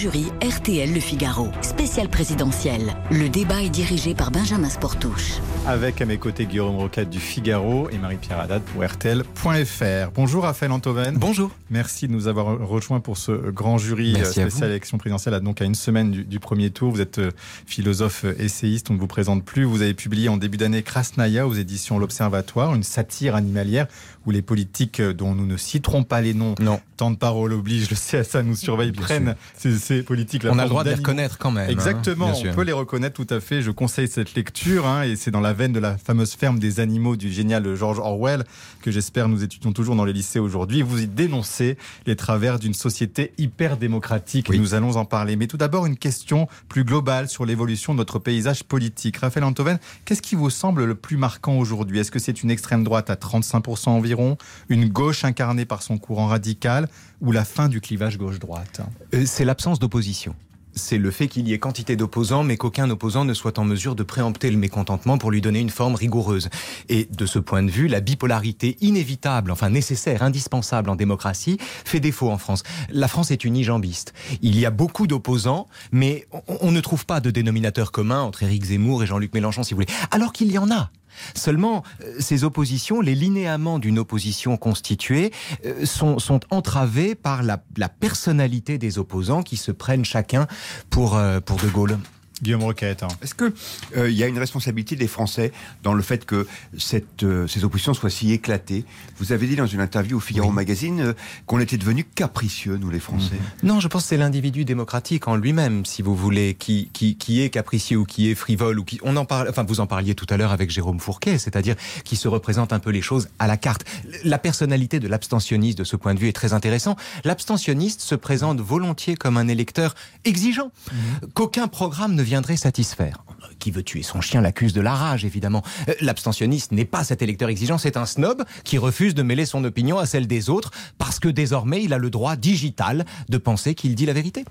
Jury RTL Le Figaro, spécial présidentiel. Le débat est dirigé par Benjamin Sportouche. Avec à mes côtés Guillaume Roquette du Figaro et Marie-Pierre Haddad pour RTL.fr. Bonjour Raphaël Antoven. Bonjour. Merci de nous avoir rejoints pour ce grand jury Merci spécial élection présidentielle, donc à une semaine du, du, premier tour. Vous êtes philosophe essayiste, on ne vous présente plus. Vous avez publié en début d'année Krasnaya aux éditions L'Observatoire, une satire animalière où les politiques dont nous ne citerons pas les noms, non. temps de parole oblige, le CSA nous surveille, Bien prennent ces, ces, politiques. On a le droit de les reconnaître quand même. Exactement, hein, on peut les reconnaître tout à fait. Je conseille cette lecture hein, et c'est dans la veine de la fameuse ferme des animaux du génial George Orwell que j'espère nous étudions toujours dans les lycées aujourd'hui. Vous y dénoncez les travers d'une société hyper démocratique. Oui. Nous allons en parler. Mais tout d'abord, une question plus globale sur l'évolution de notre paysage politique. Raphaël Antoven, qu'est-ce qui vous semble le plus marquant aujourd'hui? Est-ce que c'est une extrême droite à 35% environ, une gauche incarnée par son courant radical ou la fin du clivage gauche-droite euh, C'est l'absence d'opposition c'est le fait qu'il y ait quantité d'opposants, mais qu'aucun opposant ne soit en mesure de préempter le mécontentement pour lui donner une forme rigoureuse. Et de ce point de vue, la bipolarité inévitable, enfin nécessaire, indispensable en démocratie, fait défaut en France. La France est unijambiste. Il y a beaucoup d'opposants, mais on, on, ne trouve pas de dénominateur commun entre Éric Zemmour et Jean-Luc Mélenchon, si vous voulez. Alors qu'il y en a. Seulement, ces oppositions, les linéaments d'une opposition constituée sont, sont entravés par la, la, personnalité des opposants qui se prennent chacun pour, pour De Gaulle. Guillaume Roquette. Hein. Est-ce qu'il euh, y a une responsabilité des Français dans le fait que cette, euh, ces oppositions soient si éclatées? Vous avez dit dans une interview au Figaro oui. Magazine euh, qu'on était devenus capricieux, nous les Français. Mmh. Non, je pense que c'est l'individu démocratique en lui-même, si vous voulez, qui, qui, qui, est capricieux ou qui est frivole. ou qui on en parle, enfin, Vous en parliez tout à l'heure avec Jérôme Fourquet, c'est-à-dire qui se représente un peu les choses à la carte. La personnalité de l'abstentionniste, de ce point de vue, est très intéressant. L'abstentionniste se présente volontiers comme un électeur exigeant, mmh. qu'aucun programme ne viendrait satisfaire. Qui veut tuer son chien l'accuse de la rage, évidemment. L'abstentionniste n'est pas cet électeur exigeant, c'est un snob qui refuse de mêler son opinion à celle des autres parce que désormais il a le droit digital de penser qu'il dit la vérité.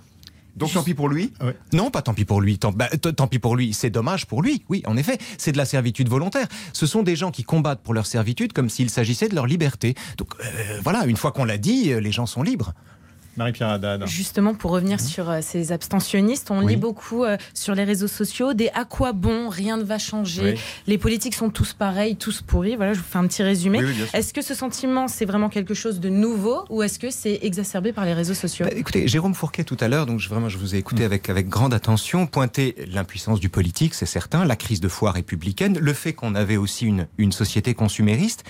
Donc tant pis pour lui? Non, pas tant pis pour lui. Tant, bah, tant pis pour lui. C'est dommage pour lui. Oui, en effet, c'est de la servitude volontaire. Ce sont des gens qui combattent pour leur servitude comme s'il s'agissait de leur liberté. Donc euh, voilà, une fois qu'on l'a dit, les gens sont libres. Marie-Pierre Haddad. Justement, pour revenir mmh. sur euh, ces abstentionnistes, on oui. lit beaucoup euh, sur les réseaux sociaux des à quoi bon, rien ne va changer, oui. les politiques sont tous pareils, tous pourris. Voilà, je vous fais un petit résumé. Oui, est-ce que ce sentiment, c'est vraiment quelque chose de nouveau ou est-ce que c'est exacerbé par les réseaux sociaux? Bah, Écoutez, Jérôme Fourquet tout à l'heure, donc je, vraiment, je vous ai écouté mmh. avec, avec grande attention, pointer l'impuissance du politique, c'est certain, la crise de foi républicaine, le fait qu'on avait aussi une, une société consumériste.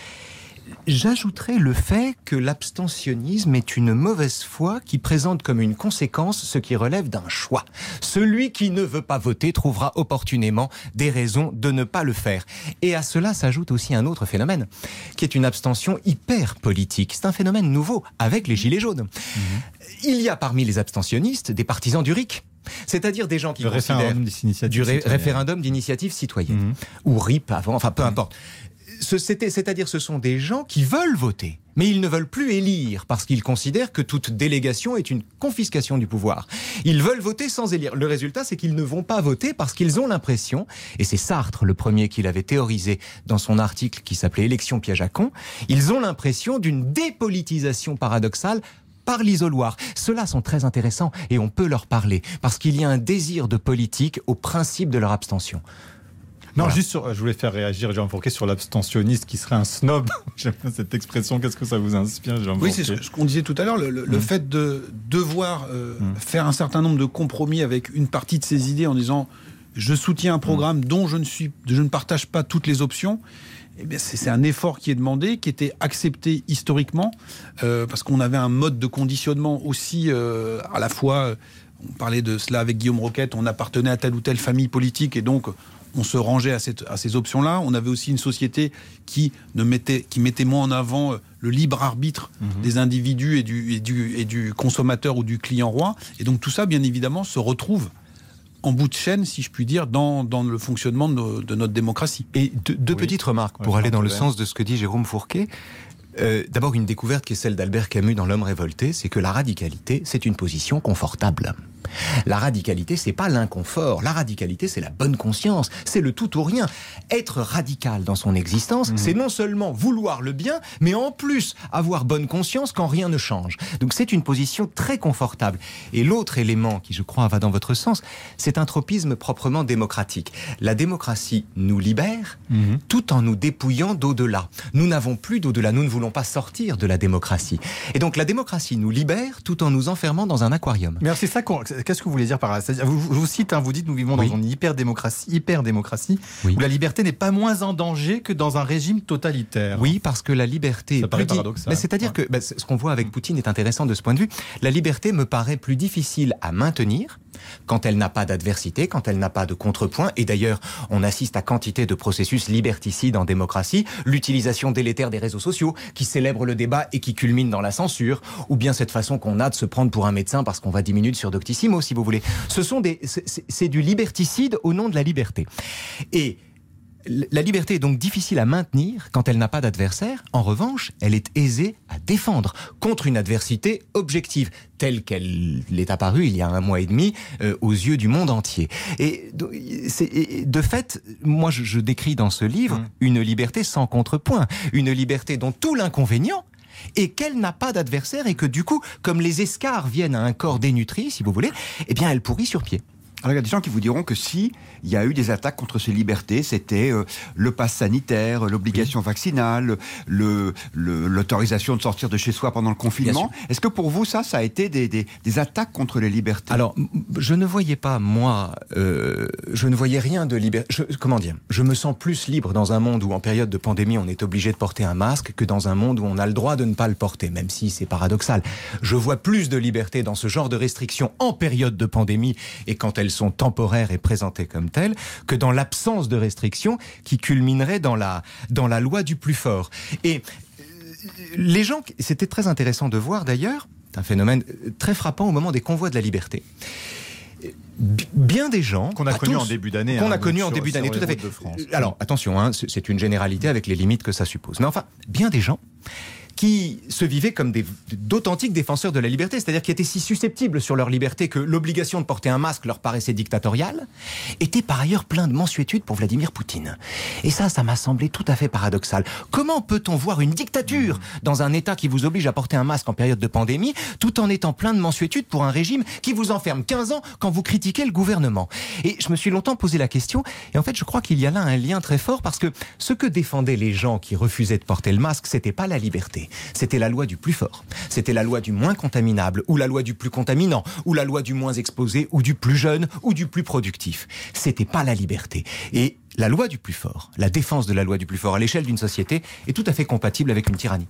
J'ajouterais le fait que l'abstentionnisme est une mauvaise foi qui présente comme une conséquence ce qui relève d'un choix. Celui qui ne veut pas voter trouvera opportunément des raisons de ne pas le faire. Et à cela s'ajoute aussi un autre phénomène, qui est une abstention hyper politique. C'est un phénomène nouveau avec les Gilets jaunes. Mmh. Il y a parmi les abstentionnistes des partisans du RIC. C'est-à-dire des gens qui le du ré référendum d'initiative citoyenne mmh. ou RIP avant, enfin peu importe C'est-à-dire ce sont des gens qui veulent voter. Mais ils ne veulent plus élire parce qu'ils considèrent que toute délégation est une confiscation du pouvoir. Ils veulent voter sans élire. Le résultat, c'est qu'ils ne vont pas voter parce qu'ils ont l'impression, et c'est Sartre le premier qui l'avait théorisé dans son article qui s'appelait Élection piège à con, ils ont l'impression d'une dépolitisation paradoxale par l'isoloir. Ceux-là sont très intéressants et on peut leur parler parce qu'il y a un désir de politique au principe de leur abstention. Non, juste sur, je voulais faire réagir Jean Fourquet sur l'abstentionniste qui serait un snob. J'aime cette expression. Qu'est-ce que ça vous inspire, Jean Oui, c'est ce qu'on disait tout à l'heure. Le, mm. fait de devoir euh, mm. faire un certain nombre de compromis avec une partie de ses idées en disant je soutiens un programme mm. dont je ne, suis, je ne partage pas toutes les options. Eh c'est un effort qui est demandé, qui était accepté historiquement, euh, parce qu'on avait un mode de conditionnement aussi euh, à la fois. On parlait de cela avec Guillaume Roquette, on appartenait à telle ou telle famille politique et donc on se rangeait à, ces options-là. On avait aussi une société qui, ne mettait, qui mettait moins en avant euh, le libre arbitre mhm. des individus et du, et du consommateur ou du client roi. Et donc tout ça, bien évidemment, se retrouve en bout de chaîne, si je puis dire, dans, le fonctionnement de, notre démocratie. Et deux, petites remarques pour aller dans le sens de ce que dit Jérôme Fourquet. Euh, d'abord, une découverte qui est celle d'Albert Camus dans L'homme révolté, c'est que la radicalité, c'est une position confortable. La radicalité, c'est pas l'inconfort. La radicalité, c'est la bonne conscience. C'est le tout ou rien. Être radical dans son existence, mhm. c'est non seulement vouloir le bien, mais en plus avoir bonne conscience quand rien ne change. Donc c'est une position très confortable. Et l'autre élément qui, je crois, va dans votre sens, c'est un tropisme proprement démocratique. La démocratie nous libère mhm. tout en nous dépouillant d'au-delà. Nous n'avons plus d'au-delà. Nous ne voulons pas sortir de la démocratie. Et donc la démocratie nous libère tout en nous enfermant dans un aquarium. Mais c'est ça qu'on Qu'est-ce que vous voulez dire par là? Je vous cite, hein, vous dites nous vivons dans une hyper-démocratie, hyper-démocratie où la liberté n'est pas moins en danger que dans un régime totalitaire. Oui, parce que la liberté. Ça paraît paradoxal. C'est-à-dire que bah, ce qu'on voit avec Poutine est intéressant de ce point de vue. La liberté me paraît plus difficile à maintenir quand elle n'a pas d'adversité, quand elle n'a pas de contrepoint. Et d'ailleurs, on assiste à quantité de processus liberticides en démocratie, l'utilisation délétère des réseaux sociaux qui célèbrent le débat et qui culmine dans la censure, ou bien cette façon qu'on a de se prendre pour un médecin parce qu'on va 10 minutes sur Si vous voulez. Ce sont des, c'est du liberticide au nom de la liberté. Et la liberté est donc difficile à maintenir quand elle n'a pas d'adversaire. En revanche, elle est aisée à défendre contre une adversité objective, telle qu'elle est apparue il y a un mois et demi euh, aux yeux du monde entier. Et, de fait, moi je, décris dans ce livre mmh. une liberté sans contrepoint, une liberté dont tout l'inconvénient et qu'elle n'a pas d'adversaire et que du coup, comme les escarres viennent à un corps dénutri, si vous voulez, eh bien elle pourrit sur pied. Alors, il y a des gens qui vous diront que si il y a eu des attaques contre ces libertés, c'était euh, le pass sanitaire, l'obligation vaccinale, le, l'autorisation de sortir de chez soi pendant le confinement. Est-ce que pour vous, ça, ça a été des, des, attaques contre les libertés? Alors, je ne voyais pas, moi, euh, je ne voyais rien de liberté. Comment dire Je me sens plus libre dans un monde où, en période de pandémie, on est obligé de porter un masque que dans un monde où on a le droit de ne pas le porter, même si c'est paradoxal. Je vois plus de liberté dans ce genre de restrictions en période de pandémie et quand elles sont temporaires et présentées comme telles, que dans l'absence de restrictions qui culminerait dans la, dans la loi du plus fort. Et euh, les gens, c'était très intéressant de voir d'ailleurs, c'est un phénomène euh, très frappant au moment des convois de la liberté. Bien des gens qu'on a connus en début d'année qu'on a hein, connu en début d'année tout à fait. alors attention hein, c'est une généralité avec les limites que ça suppose. Mais enfin bien des gens qui se vivaient comme d'authentiques défenseurs de la liberté, c'est-à-dire qui étaient si susceptibles sur leur liberté que l'obligation de porter un masque leur paraissait dictatoriale, étaient par ailleurs plein de mensuétude pour Vladimir Poutine. Et ça, ça m'a semblé tout à fait paradoxal. Comment peut-on voir une dictature dans un État qui vous oblige à porter un masque en période de pandémie, tout en étant plein de mensuétude pour un régime qui vous enferme 15 ans quand vous critiquez le gouvernement? Et je me suis longtemps posé la question, et en fait je crois qu'il y a là un lien très fort, parce que ce que défendaient les gens qui refusaient de porter le masque, c'était pas la liberté c'était la loi du plus fort. C'était la loi du moins contaminable, ou la loi du plus contaminant, ou la loi du moins exposé, ou du plus jeune, ou du plus productif. C'était pas la liberté. Et la loi du plus fort, la défense de la loi du plus fort à l'échelle d'une société est tout à fait compatible avec une tyrannie.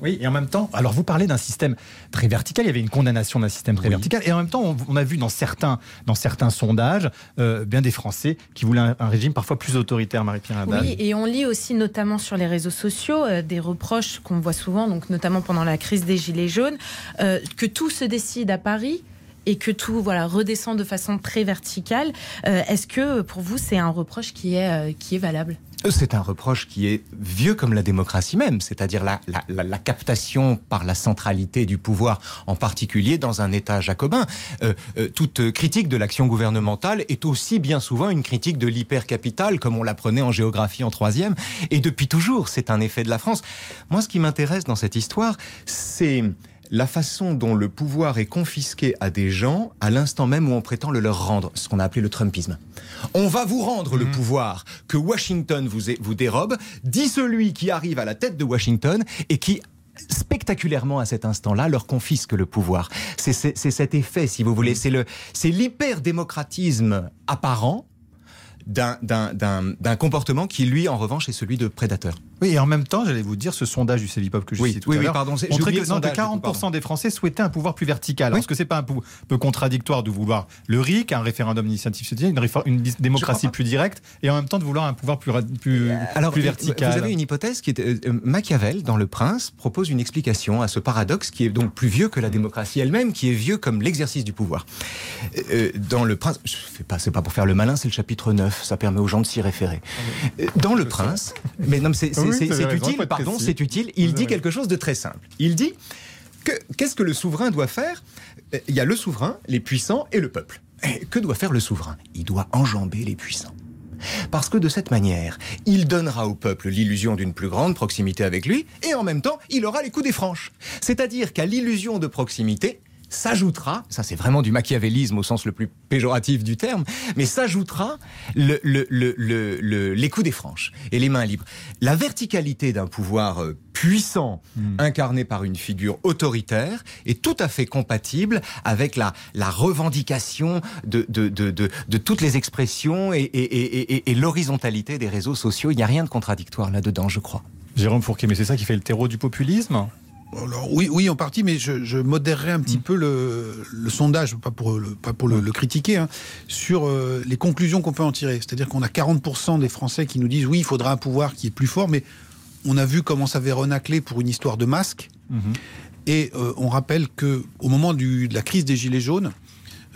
Oui, et en même temps, alors vous parlez d'un système très vertical, il y avait une condamnation d'un système très vertical, et en même temps, on, a vu dans certains, dans certains sondages, euh, bien des Français qui voulaient un, régime parfois plus autoritaire, Marie-Pierre Oui, et on lit aussi notamment sur les réseaux sociaux euh, des reproches qu'on voit souvent, donc notamment pendant la crise des Gilets jaunes, euh, que tout se décide à Paris et que tout voilà redescend de façon très verticale. Est-ce que pour vous c'est un reproche qui est, qui est valable? C'est un reproche qui est vieux comme la démocratie même, c'est-à-dire la, la, la, captation par la centralité du pouvoir, en particulier dans un État jacobin. Euh, euh, toute critique de l'action gouvernementale est aussi bien souvent une critique de l'hypercapital, comme on l'apprenait en géographie en troisième, et depuis toujours, c'est un effet de la France. Moi, ce qui m'intéresse dans cette histoire, c'est la façon dont le pouvoir est confisqué à des gens à l'instant même où on prétend le leur rendre, ce qu'on a appelé le Trumpisme. On va vous rendre le mmh. pouvoir que Washington vous, vous dérobe, dit celui qui arrive à la tête de Washington et qui spectaculairement à cet instant-là leur confisque le pouvoir. C'est cet effet, si vous voulez, mmh. c'est l'hyper-démocratisme apparent d'un comportement qui, lui, en revanche, est celui de prédateur. Oui, et en même temps, j'allais vous dire, ce sondage du Célipop que je oui, citais tout oui, à l'heure pardon, montrait que, que 40% des Français souhaitaient un pouvoir plus vertical. Est-ce que c'est pas un peu contradictoire de vouloir le RIC, un référendum d'initiative citoyenne, une, une démocratie plus directe, et en même temps de vouloir un pouvoir plus, plus, Alors, plus vertical Vous avez une hypothèse qui est euh, Machiavel, dans Le Prince, propose une explication à ce paradoxe qui est donc plus vieux que la démocratie elle-même, qui est vieux comme l'exercice du pouvoir. Euh, dans Le Prince, c'est pas, pas pour faire le malin, c'est le chapitre 9, ça permet aux gens de s'y référer. Euh, dans Le Prince, mais non, c'est utile pardon, c'est utile. Il dit quelque chose de très simple. Il dit que qu'est-ce que le souverain doit faire? Il y a le souverain, les puissants et le peuple. que doit faire le souverain? Il doit enjamber les puissants. Parce que de cette manière, il donnera au peuple l'illusion d'une plus grande proximité avec lui, et en même temps, il aura les coups des franches. C'est-à-dire qu'à l'illusion de proximité, s'ajoutera, ça c'est vraiment du machiavélisme au sens le plus péjoratif du terme, mais s'ajoutera le, le, le, les coups des franches et les mains libres. La verticalité d'un pouvoir euh, puissant hmm. incarné par une figure autoritaire est tout à fait compatible avec la, la revendication de, de, de, de, toutes les expressions et, et, et, et l'horizontalité des réseaux sociaux. Il n'y a rien de contradictoire là-dedans, je crois. Jérôme Fourquet, mais c'est ça qui fait le terreau du populisme? Oui, oui, en partie, mais je, je modérerai un petit mm. peu le, le, sondage, pas pour le, pas pour le, critiquer, hein, sur euh, les conclusions qu'on peut en tirer. C'est-à-dire qu'on a 40% des Français qui nous disent oui, il faudra un pouvoir qui est plus fort, mais on a vu comment ça avait renaclé pour une histoire de masque. Mm-hmm. Et euh, on rappelle que au moment du, de la crise des Gilets jaunes,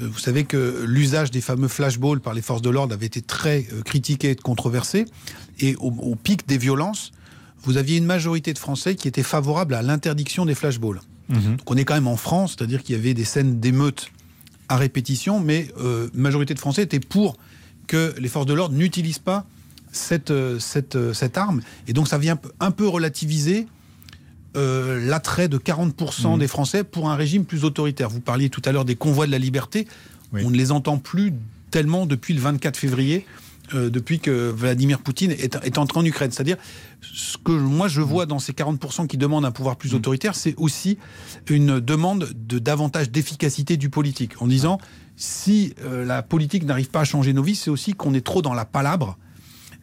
euh, vous savez que l'usage des fameux flashballs par les forces de l'ordre avait été très critiqué et controversé. Et au, au pic des violences, vous aviez une majorité de Français qui étaient favorables à l'interdiction des flashballs. Mhm. Donc on est quand même en France, c'est-à-dire qu'il y avait des scènes d'émeutes à répétition, mais euh, majorité de Français étaient pour que les forces de l'ordre n'utilisent pas cette, euh, cette, euh, cette arme. Et donc ça vient un peu relativiser euh, l'attrait de 40% mhm. des Français pour un régime plus autoritaire. Vous parliez tout à l'heure des convois de la liberté. On ne les entend plus tellement depuis le 24 février. Euh, depuis que Vladimir Poutine est, est, entré en Ukraine. C'est-à-dire, ce que moi je vois dans ces 40% qui demandent un pouvoir plus mm. autoritaire, c'est aussi une demande de davantage d'efficacité du politique. En disant, si euh, la politique n'arrive pas à changer nos vies, c'est aussi qu'on est trop dans la palabre.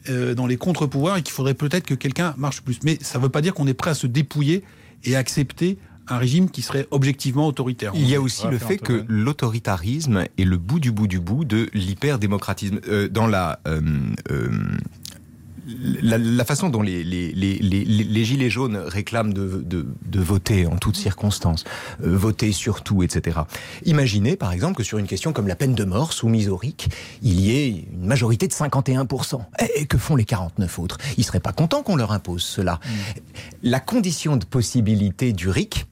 Euh, dans les contre-pouvoirs et qu'il faudrait peut-être que quelqu'un marche plus. Mais ça ne veut pas dire qu'on est prêt à se dépouiller et accepter un régime qui serait objectivement autoritaire. Il y a aussi le fait que l'autoritarisme est le bout du bout du bout de l'hyperdémocratisme. Euh, dans la, euh, euh, la, façon dont les, les, les, les, gilets jaunes réclament de, de, de voter en toutes circonstances, voter sur tout, etc. Imaginez par exemple que sur une question comme la peine de mort soumise au RIC, il y ait une majorité de 51%. Et que font les 49 autres? Ils seraient pas contents qu'on leur impose cela. Mm. La condition de possibilité du RIC,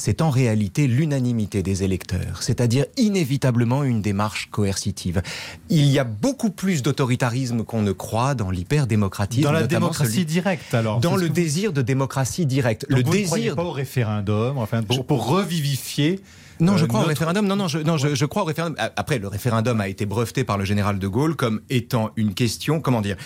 c'est en réalité l'unanimité des électeurs, c'est-à-dire inévitablement une démarche coercitive. Il y a beaucoup plus d'autoritarisme qu'on ne croit dans l'hyperdémocratisme. Dans la démocratie directe, alors Dans le désir de démocratie directe. le vous désir. Ne pas au référendum, enfin, pour revivifier non, je euh, crois au référendum. Non, non, je, non, je, crois au référendum. Après, le référendum a été breveté par le général de Gaulle comme étant une question, comment dire,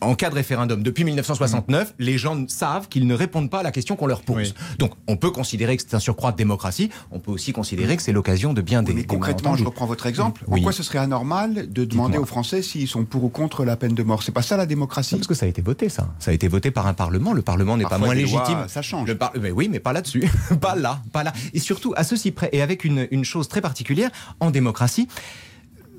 en cas de référendum depuis 1969, les gens savent qu'ils ne répondent pas à la question qu'on leur pose. Donc, on peut considérer que c'est un surcroît de démocratie. On peut aussi considérer que c'est l'occasion de bien des. Mais concrètement, je reprends votre exemple. Pourquoi ce serait anormal de demander aux Français s'ils sont pour ou contre la peine de mort? C'est pas ça la démocratie? parce que ça a été voté, ça. Ça a été voté par un parlement. Le parlement n'est pas moins légitime. ça change. mais oui, mais pas là-dessus. pas là, pas là. Et surtout à ceci près. Et avec une, chose très particulière en démocratie.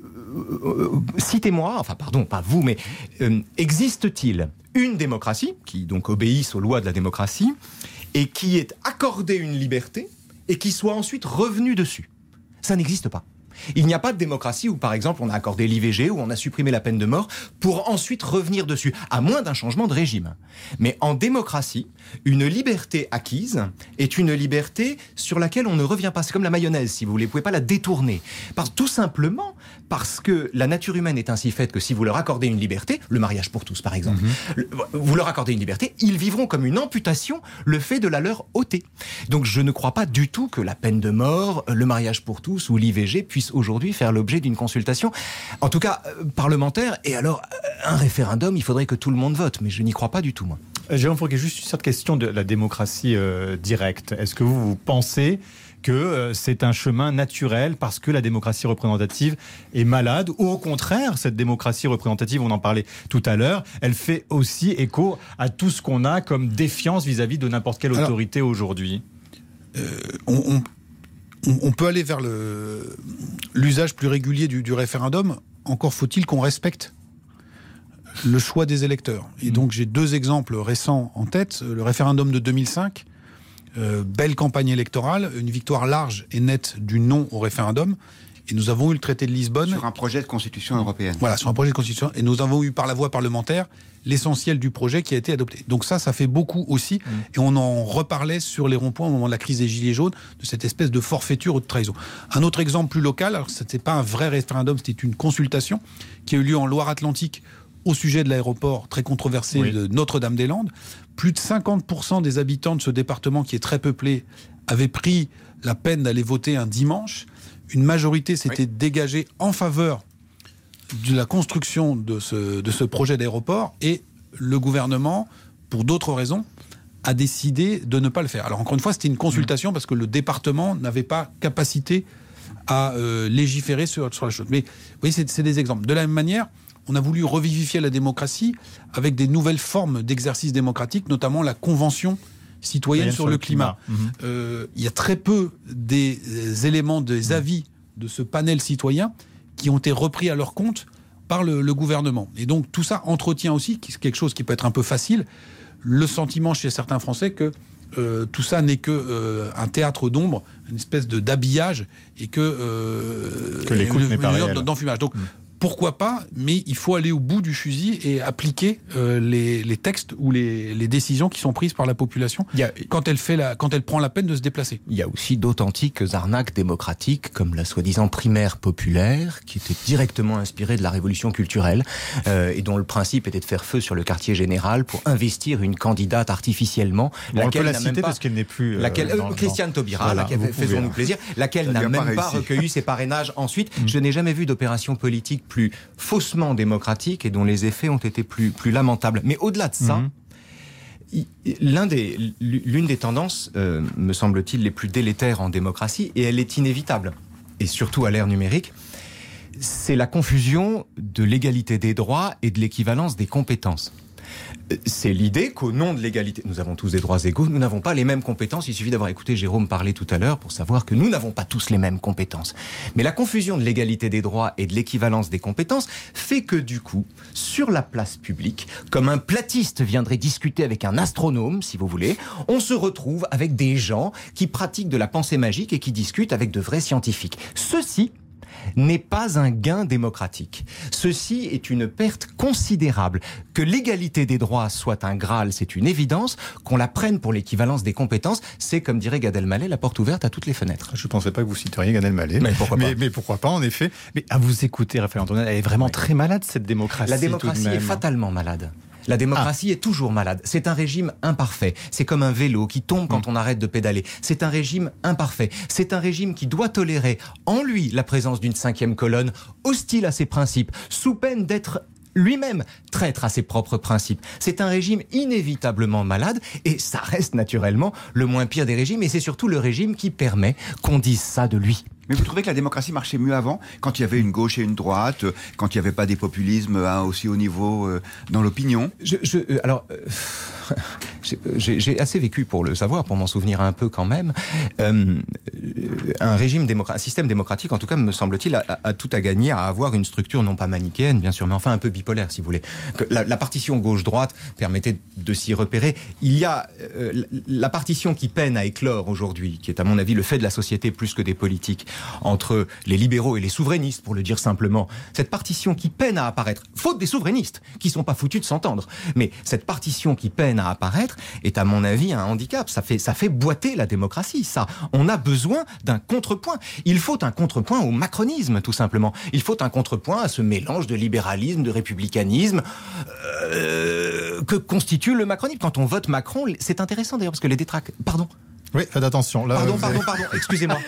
Euh, euh, citez-moi, enfin pardon, pas vous, mais euh, existe-t-il une démocratie qui donc obéisse aux lois de la démocratie et qui ait accordé une liberté et qui soit ensuite revenu dessus? Ça n'existe pas. Il n'y a pas de démocratie où, par exemple, on a accordé l'IVG, où on a supprimé la peine de mort, pour ensuite revenir dessus, à moins d'un changement de régime. Mais en démocratie, une liberté acquise est une liberté sur laquelle on ne revient pas. C'est comme la mayonnaise, si vous voulez. Vous pouvez pas la détourner. Parce, tout simplement parce que la nature humaine est ainsi faite que si vous leur accordez une liberté, le mariage pour tous, par exemple, mhm. vous leur accordez une liberté, ils vivront comme une amputation le fait de la leur ôter. Donc je ne crois pas du tout que la peine de mort, le mariage pour tous ou l'IVG puissent aujourd'hui faire l'objet d'une consultation, en tout cas euh, parlementaire. Et alors, un référendum, il faudrait que tout le monde vote, mais je n'y crois pas du tout, moi. Euh, Jérôme Fourquet, juste cette question de la démocratie euh, directe. Est-ce que vous, vous pensez que euh, c'est un chemin naturel parce que la démocratie représentative est malade ou au contraire, cette démocratie représentative, on en parlait tout à l'heure, elle fait aussi écho à tout ce qu'on a comme défiance vis-à-vis de n'importe quelle autorité aujourd'hui? on, peut aller vers l'usage plus régulier du référendum. Encore faut-il qu'on respecte le choix des électeurs. Et mm. donc j'ai deux exemples récents en tête. Le référendum de 2005, euh, belle campagne électorale, une victoire large et nette du non au référendum. Et nous avons eu le traité de Lisbonne. Sur un projet de constitution européenne. Voilà, sur un projet de constitution. Et nous avons eu par la voie parlementaire l'essentiel du projet qui a été adopté. Donc ça, ça fait beaucoup aussi. Mm. Et on en reparlait sur les ronds-points au moment de la crise des Gilets jaunes, de cette espèce de forfaiture ou de trahison. Un autre exemple plus local, alors ce n'était pas un vrai référendum, c'était une consultation qui a eu lieu en Loire-Atlantique au sujet de l'aéroport très controversé de Notre-Dame-des-Landes. Plus de 50% des habitants de ce département qui est très peuplé avaient pris la peine d'aller voter un dimanche. Une majorité s'était dégagée en faveur de la construction de ce, de ce projet d'aéroport et le gouvernement, pour d'autres raisons, a décidé de ne pas le faire. Alors encore une fois, c'était une consultation parce que le département n'avait pas capacité à euh, légiférer sur, sur la chose. Mais oui, c'est des exemples. De la même manière, on a voulu revivifier la démocratie avec des nouvelles formes d'exercice démocratique, notamment la convention citoyenne sur, le climat. Mhm. Euh, il y a très peu des éléments, des mhm. avis de ce panel citoyen qui ont été repris à leur compte par le, gouvernement. Et donc tout ça entretient aussi, quelque chose qui peut être un peu facile, le sentiment chez certains Français que euh, tout ça n'est que euh, un théâtre d'ombre, une espèce de d'habillage et que que l'écoute n'est pas d'enfumage. Donc mm pourquoi pas, mais il faut aller au bout du fusil et appliquer euh, les, textes ou les, décisions qui sont prises par la population quand, elle fait la, quand elle prend la peine de se déplacer. Il y a aussi d'authentiques arnaques démocratiques, comme la soi-disant primaire populaire, qui était directement inspirée de la révolution culturelle, euh, et dont le principe était de faire feu sur le quartier général pour investir une candidate artificiellement. laquelle on peut la citer parce qu'elle n'est plus... Euh, laquelle, Christiane Taubira, laquelle, faisons-nous plaisir, laquelle n'a même pas, recueilli ses parrainages ensuite. Mm. Je n'ai jamais vu d'opération politique plus faussement démocratique et dont les effets ont été plus, plus lamentables. Mais au-delà de ça, mhm. des, l'une des tendances, euh, me semble-t-il, les plus délétères en démocratie, et elle est inévitable, et surtout à l'ère numérique, c'est la confusion de l'égalité des droits et de l'équivalence des compétences c'est l'idée qu'au nom de l'égalité, nous avons tous des droits égaux, nous n'avons pas les mêmes compétences. Il suffit d'avoir écouté Jérôme parler tout à l'heure pour savoir que nous n'avons pas tous les mêmes compétences. Mais la confusion de l'égalité des droits et de l'équivalence des compétences fait que du coup, sur la place publique, comme un platiste viendrait discuter avec un astronome, si vous voulez, on se retrouve avec des gens qui pratiquent de la pensée magique et qui discutent avec de vrais scientifiques. Ceci n'est pas un gain démocratique. Ceci est une perte considérable. Que l'égalité des droits soit un Graal, c'est une évidence. Qu'on la prenne pour l'équivalence des compétences, c'est, comme dirait Gad Elmaleh, la porte ouverte à toutes les fenêtres. Je ne pensais pas que vous citeriez Gad Elmaleh. Mais pourquoi pas mais, pourquoi pas, en effet. Mais à vous écouter, Raphaël Antonin, elle est vraiment très malade, cette démocratie. La démocratie est fatalement malade. La démocratie est toujours malade. C'est un régime imparfait. C'est comme un vélo qui tombe quand mm. on arrête de pédaler. C'est un régime imparfait. C'est un régime qui doit tolérer en lui la présence d'une cinquième colonne, hostile à ses principes, sous peine d'être lui-même traître à ses propres principes. C'est un régime inévitablement malade et ça reste naturellement le moins pire des régimes et c'est surtout le régime qui permet qu'on dise ça de lui. Mais vous trouvez que la démocratie marchait mieux avant, quand il y avait une gauche et une droite, quand il n'y avait pas des populismes hein, aussi haut niveau euh, dans l'opinion? Je, euh, Alors, euh, j'ai assez vécu pour le savoir, pour m'en souvenir un peu quand même. un régime un système démocratique, en tout cas, me semble-t-il, a, tout à gagner à avoir une structure non pas manichéenne, bien sûr, mais enfin un peu bipolaire, si vous voulez. La, partition gauche-droite permettait de s'y repérer. Il y a euh, la partition qui peine à éclore aujourd'hui, qui est à mon avis le fait de la société plus que des politiques, entre les libéraux et les souverainistes, pour le dire simplement. Cette partition qui peine à apparaître, faute des souverainistes, qui sont pas foutus de s'entendre. Mais cette partition qui peine à apparaître est à mon avis un handicap. Ça fait, boiter la démocratie, ça. On a besoin d'un contrepoint. Il faut un contrepoint au macronisme, tout simplement. Il faut un contrepoint à ce mélange de libéralisme, de républicanisme euh, que constitue le macronisme. Quand on vote Macron, c'est intéressant d'ailleurs, parce que les détraques... Pardon oui, faites attention. Là, pardon, pardon, pardon, excusez-moi.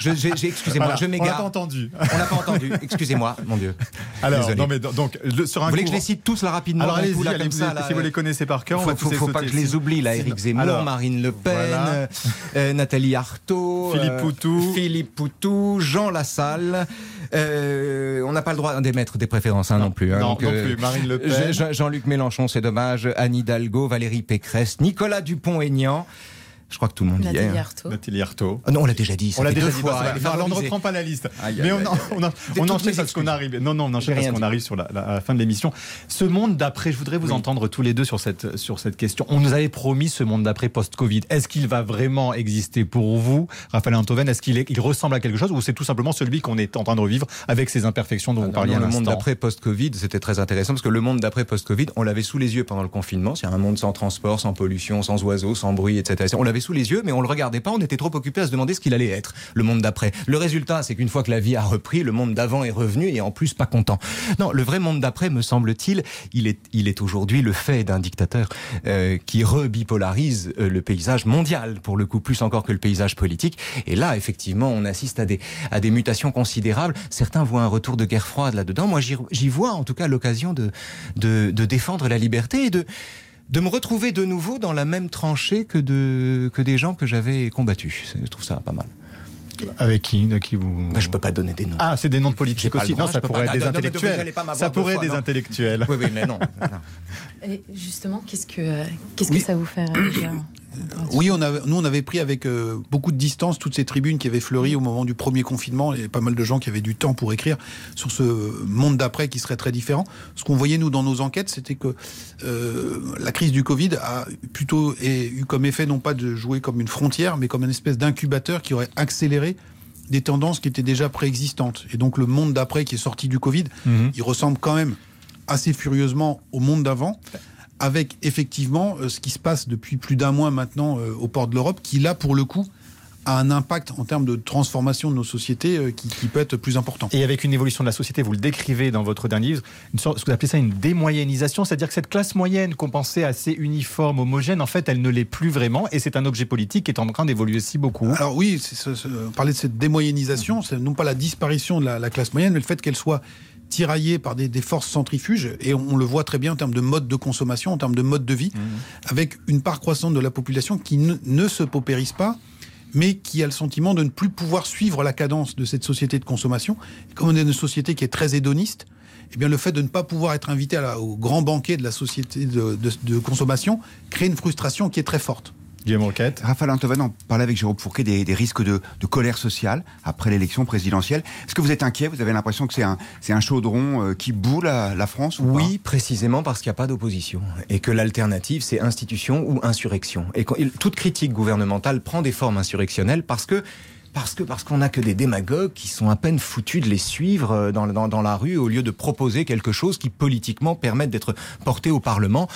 Excusez-moi, je m'égare. On l'a pas entendu. On l'a pas entendu. Excusez-moi, mon Dieu. Alors, non mais donc sur un Vous voulez que je les cite tous là rapidement Alors allez-y, allez, si vous les connaissez par cœur, on faut, faut, faut pas que je les oublie là. Éric Zemmour, Marine Le Pen, euh, Nathalie Arthaud, Philippe euh, Poutou, Philippe Poutou, Jean Lassalle. Euh, on n'a pas le droit d'émettre des préférences hein, non, plus. Hein, non, non plus. Euh, Marine Le Pen. Jean-Luc Mélenchon, c'est dommage. Anne Hidalgo, Valérie Pécresse, Nicolas Dupont-Aignan. Je crois que tout le monde y est. Nathalie Arthaud. Ah non, on l'a déjà dit. On l'a déjà dit. Fois, on ne reprend pas la liste. mais on, on, on enchaîne parce qu'on arrive. Non, non, on enchaîne parce qu'on arrive sur la, fin de l'émission. Ce monde d'après, je voudrais vous entendre tous les deux sur cette, sur cette question. On nous avait promis ce monde d'après post-Covid. Est-ce qu'il va vraiment exister pour vous, Raphaël Antoven? Est-ce qu'il il ressemble à quelque chose ou c'est tout simplement celui qu'on est en train de revivre avec ses imperfections dont ah vous parliez Le monde d'après post-Covid, c'était très intéressant parce que le monde d'après post-Covid, on l'avait sous les yeux pendant le confinement. C'est un monde sans transport, sans pollution, sans oiseaux, sans bruit, etc. On sous les yeux, mais on le regardait pas, on était trop occupé à se demander ce qu'il allait être, le monde d'après. Le résultat, c'est qu'une fois que la vie a repris, le monde d'avant est revenu et en plus pas content. Non, le vrai monde d'après, me semble-t-il, il est, il est aujourd'hui le fait d'un dictateur euh, qui rebipolarise euh, le paysage mondial, pour le coup, plus encore que le paysage politique. Et là, effectivement, on assiste à des, à des mutations considérables. Certains voient un retour de guerre froide là-dedans. Moi, j'y vois en tout cas l'occasion de, de, de défendre la liberté et de de me retrouver de nouveau dans la même tranchée que, de, que des gens que j'avais combattus. Je trouve ça pas mal. Avec qui, de qui vous bah, Je peux pas donner des noms. Ah, c'est des noms de politiques aussi. non, ça pourrait, être des intellectuels. Ça pourrait être des intellectuels. Oui, oui, mais non. Et justement, qu'est-ce que qu'est-ce que ça vous fait réagir oui, on nous on avait pris avec euh, beaucoup de distance toutes ces tribunes qui avaient fleuri au moment du premier confinement. Il y avait pas mal de gens qui avaient du temps pour écrire sur ce monde d'après qui serait très différent. Ce qu'on voyait nous dans nos enquêtes, c'était que euh, la crise du Covid a plutôt eu comme effet non pas de jouer comme une frontière, mais comme une espèce d'incubateur qui aurait accéléré des tendances qui étaient déjà préexistantes. Et donc le monde d'après qui est sorti du Covid, mhm. il ressemble quand même assez furieusement au monde d'avant avec effectivement euh, ce qui se passe depuis plus d'un mois maintenant euh, au port de l'Europe, qui là, pour le coup, a un impact en termes de transformation de nos sociétés euh, qui, peut être plus important. Et avec une évolution de la société, vous le décrivez dans votre dernier livre, une sorte, ce que vous appelez ça une démoyennisation, c'est-à-dire que cette classe moyenne qu'on pensait assez uniforme, homogène, en fait, elle ne l'est plus vraiment, et c'est un objet politique qui est en train d'évoluer si beaucoup. Alors oui, parler de cette démoyennisation, c'est non pas la disparition de la, la classe moyenne, mais le fait qu'elle soit tiraillé par des, forces centrifuges, et on, le voit très bien en termes de mode de consommation, en termes de mode de vie, mmh. avec une part croissante de la population qui ne, se paupérise pas, mais qui a le sentiment de ne plus pouvoir suivre la cadence de cette société de consommation. comme on est une société qui est très hédoniste, eh bien, le fait de ne pas pouvoir être invité au grand banquet de la société de consommation crée une frustration qui est très forte. Guillaume Raphaël Antoven en parlait avec Jérôme Fourquet des, risques de, colère sociale après l'élection présidentielle. Est-ce que vous êtes inquiet? Vous avez l'impression que c'est un, un chaudron euh, qui boule la, la France Oui, précisément parce qu'il n'y a pas d'opposition et que l'alternative c'est institution ou insurrection. Et toute critique gouvernementale prend des formes insurrectionnelles parce que parce que parce qu'on n'a que des démagogues qui sont à peine foutus de les suivre euh, dans, dans, dans, la rue au lieu de proposer quelque chose qui politiquement permette d'être porté au Parlement.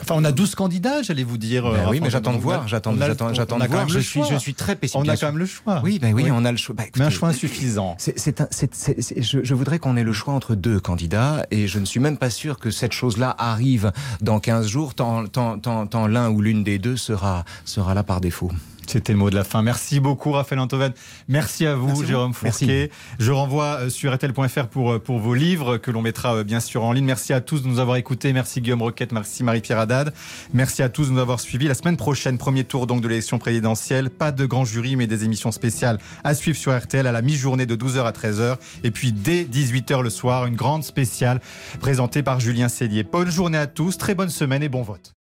Enfin, on a 12 candidats, j'allais vous dire. Ben euh, oui, mais j'attends de voir. J'attends, j'attends, j'attends de voir. Je suis, je suis très pessimiste. On a quand même le choix. Oui, ben oui, on a le choix. Bah, mais un choix insuffisant. C'est, c'est, je, je, voudrais qu'on ait le choix entre deux candidats et je ne suis même pas sûr que cette chose-là arrive dans 15 jours, tant, tant, tant, tant l'un ou l'une des deux sera, sera là par défaut. C'était le mot de la fin. Merci beaucoup, Raphaël Antoven. Merci à vous, Jérôme Fourquet. Je renvoie euh, sur RTL.fr pour, euh, pour vos livres que l'on mettra euh, bien sûr en ligne. Merci à tous de nous avoir écoutés. Merci Guillaume Roquette. Merci Marie-Pierre Haddad. Merci à tous de nous avoir suivis. La semaine prochaine, premier tour donc de l'élection présidentielle. Pas de grand jury, mais des émissions spéciales à suivre sur RTL à la mi-journée de 12h à 13h. Et puis dès 18h le soir, une grande spéciale présentée par Julien Cellier. Bonne journée à tous, très bonne semaine et bon vote.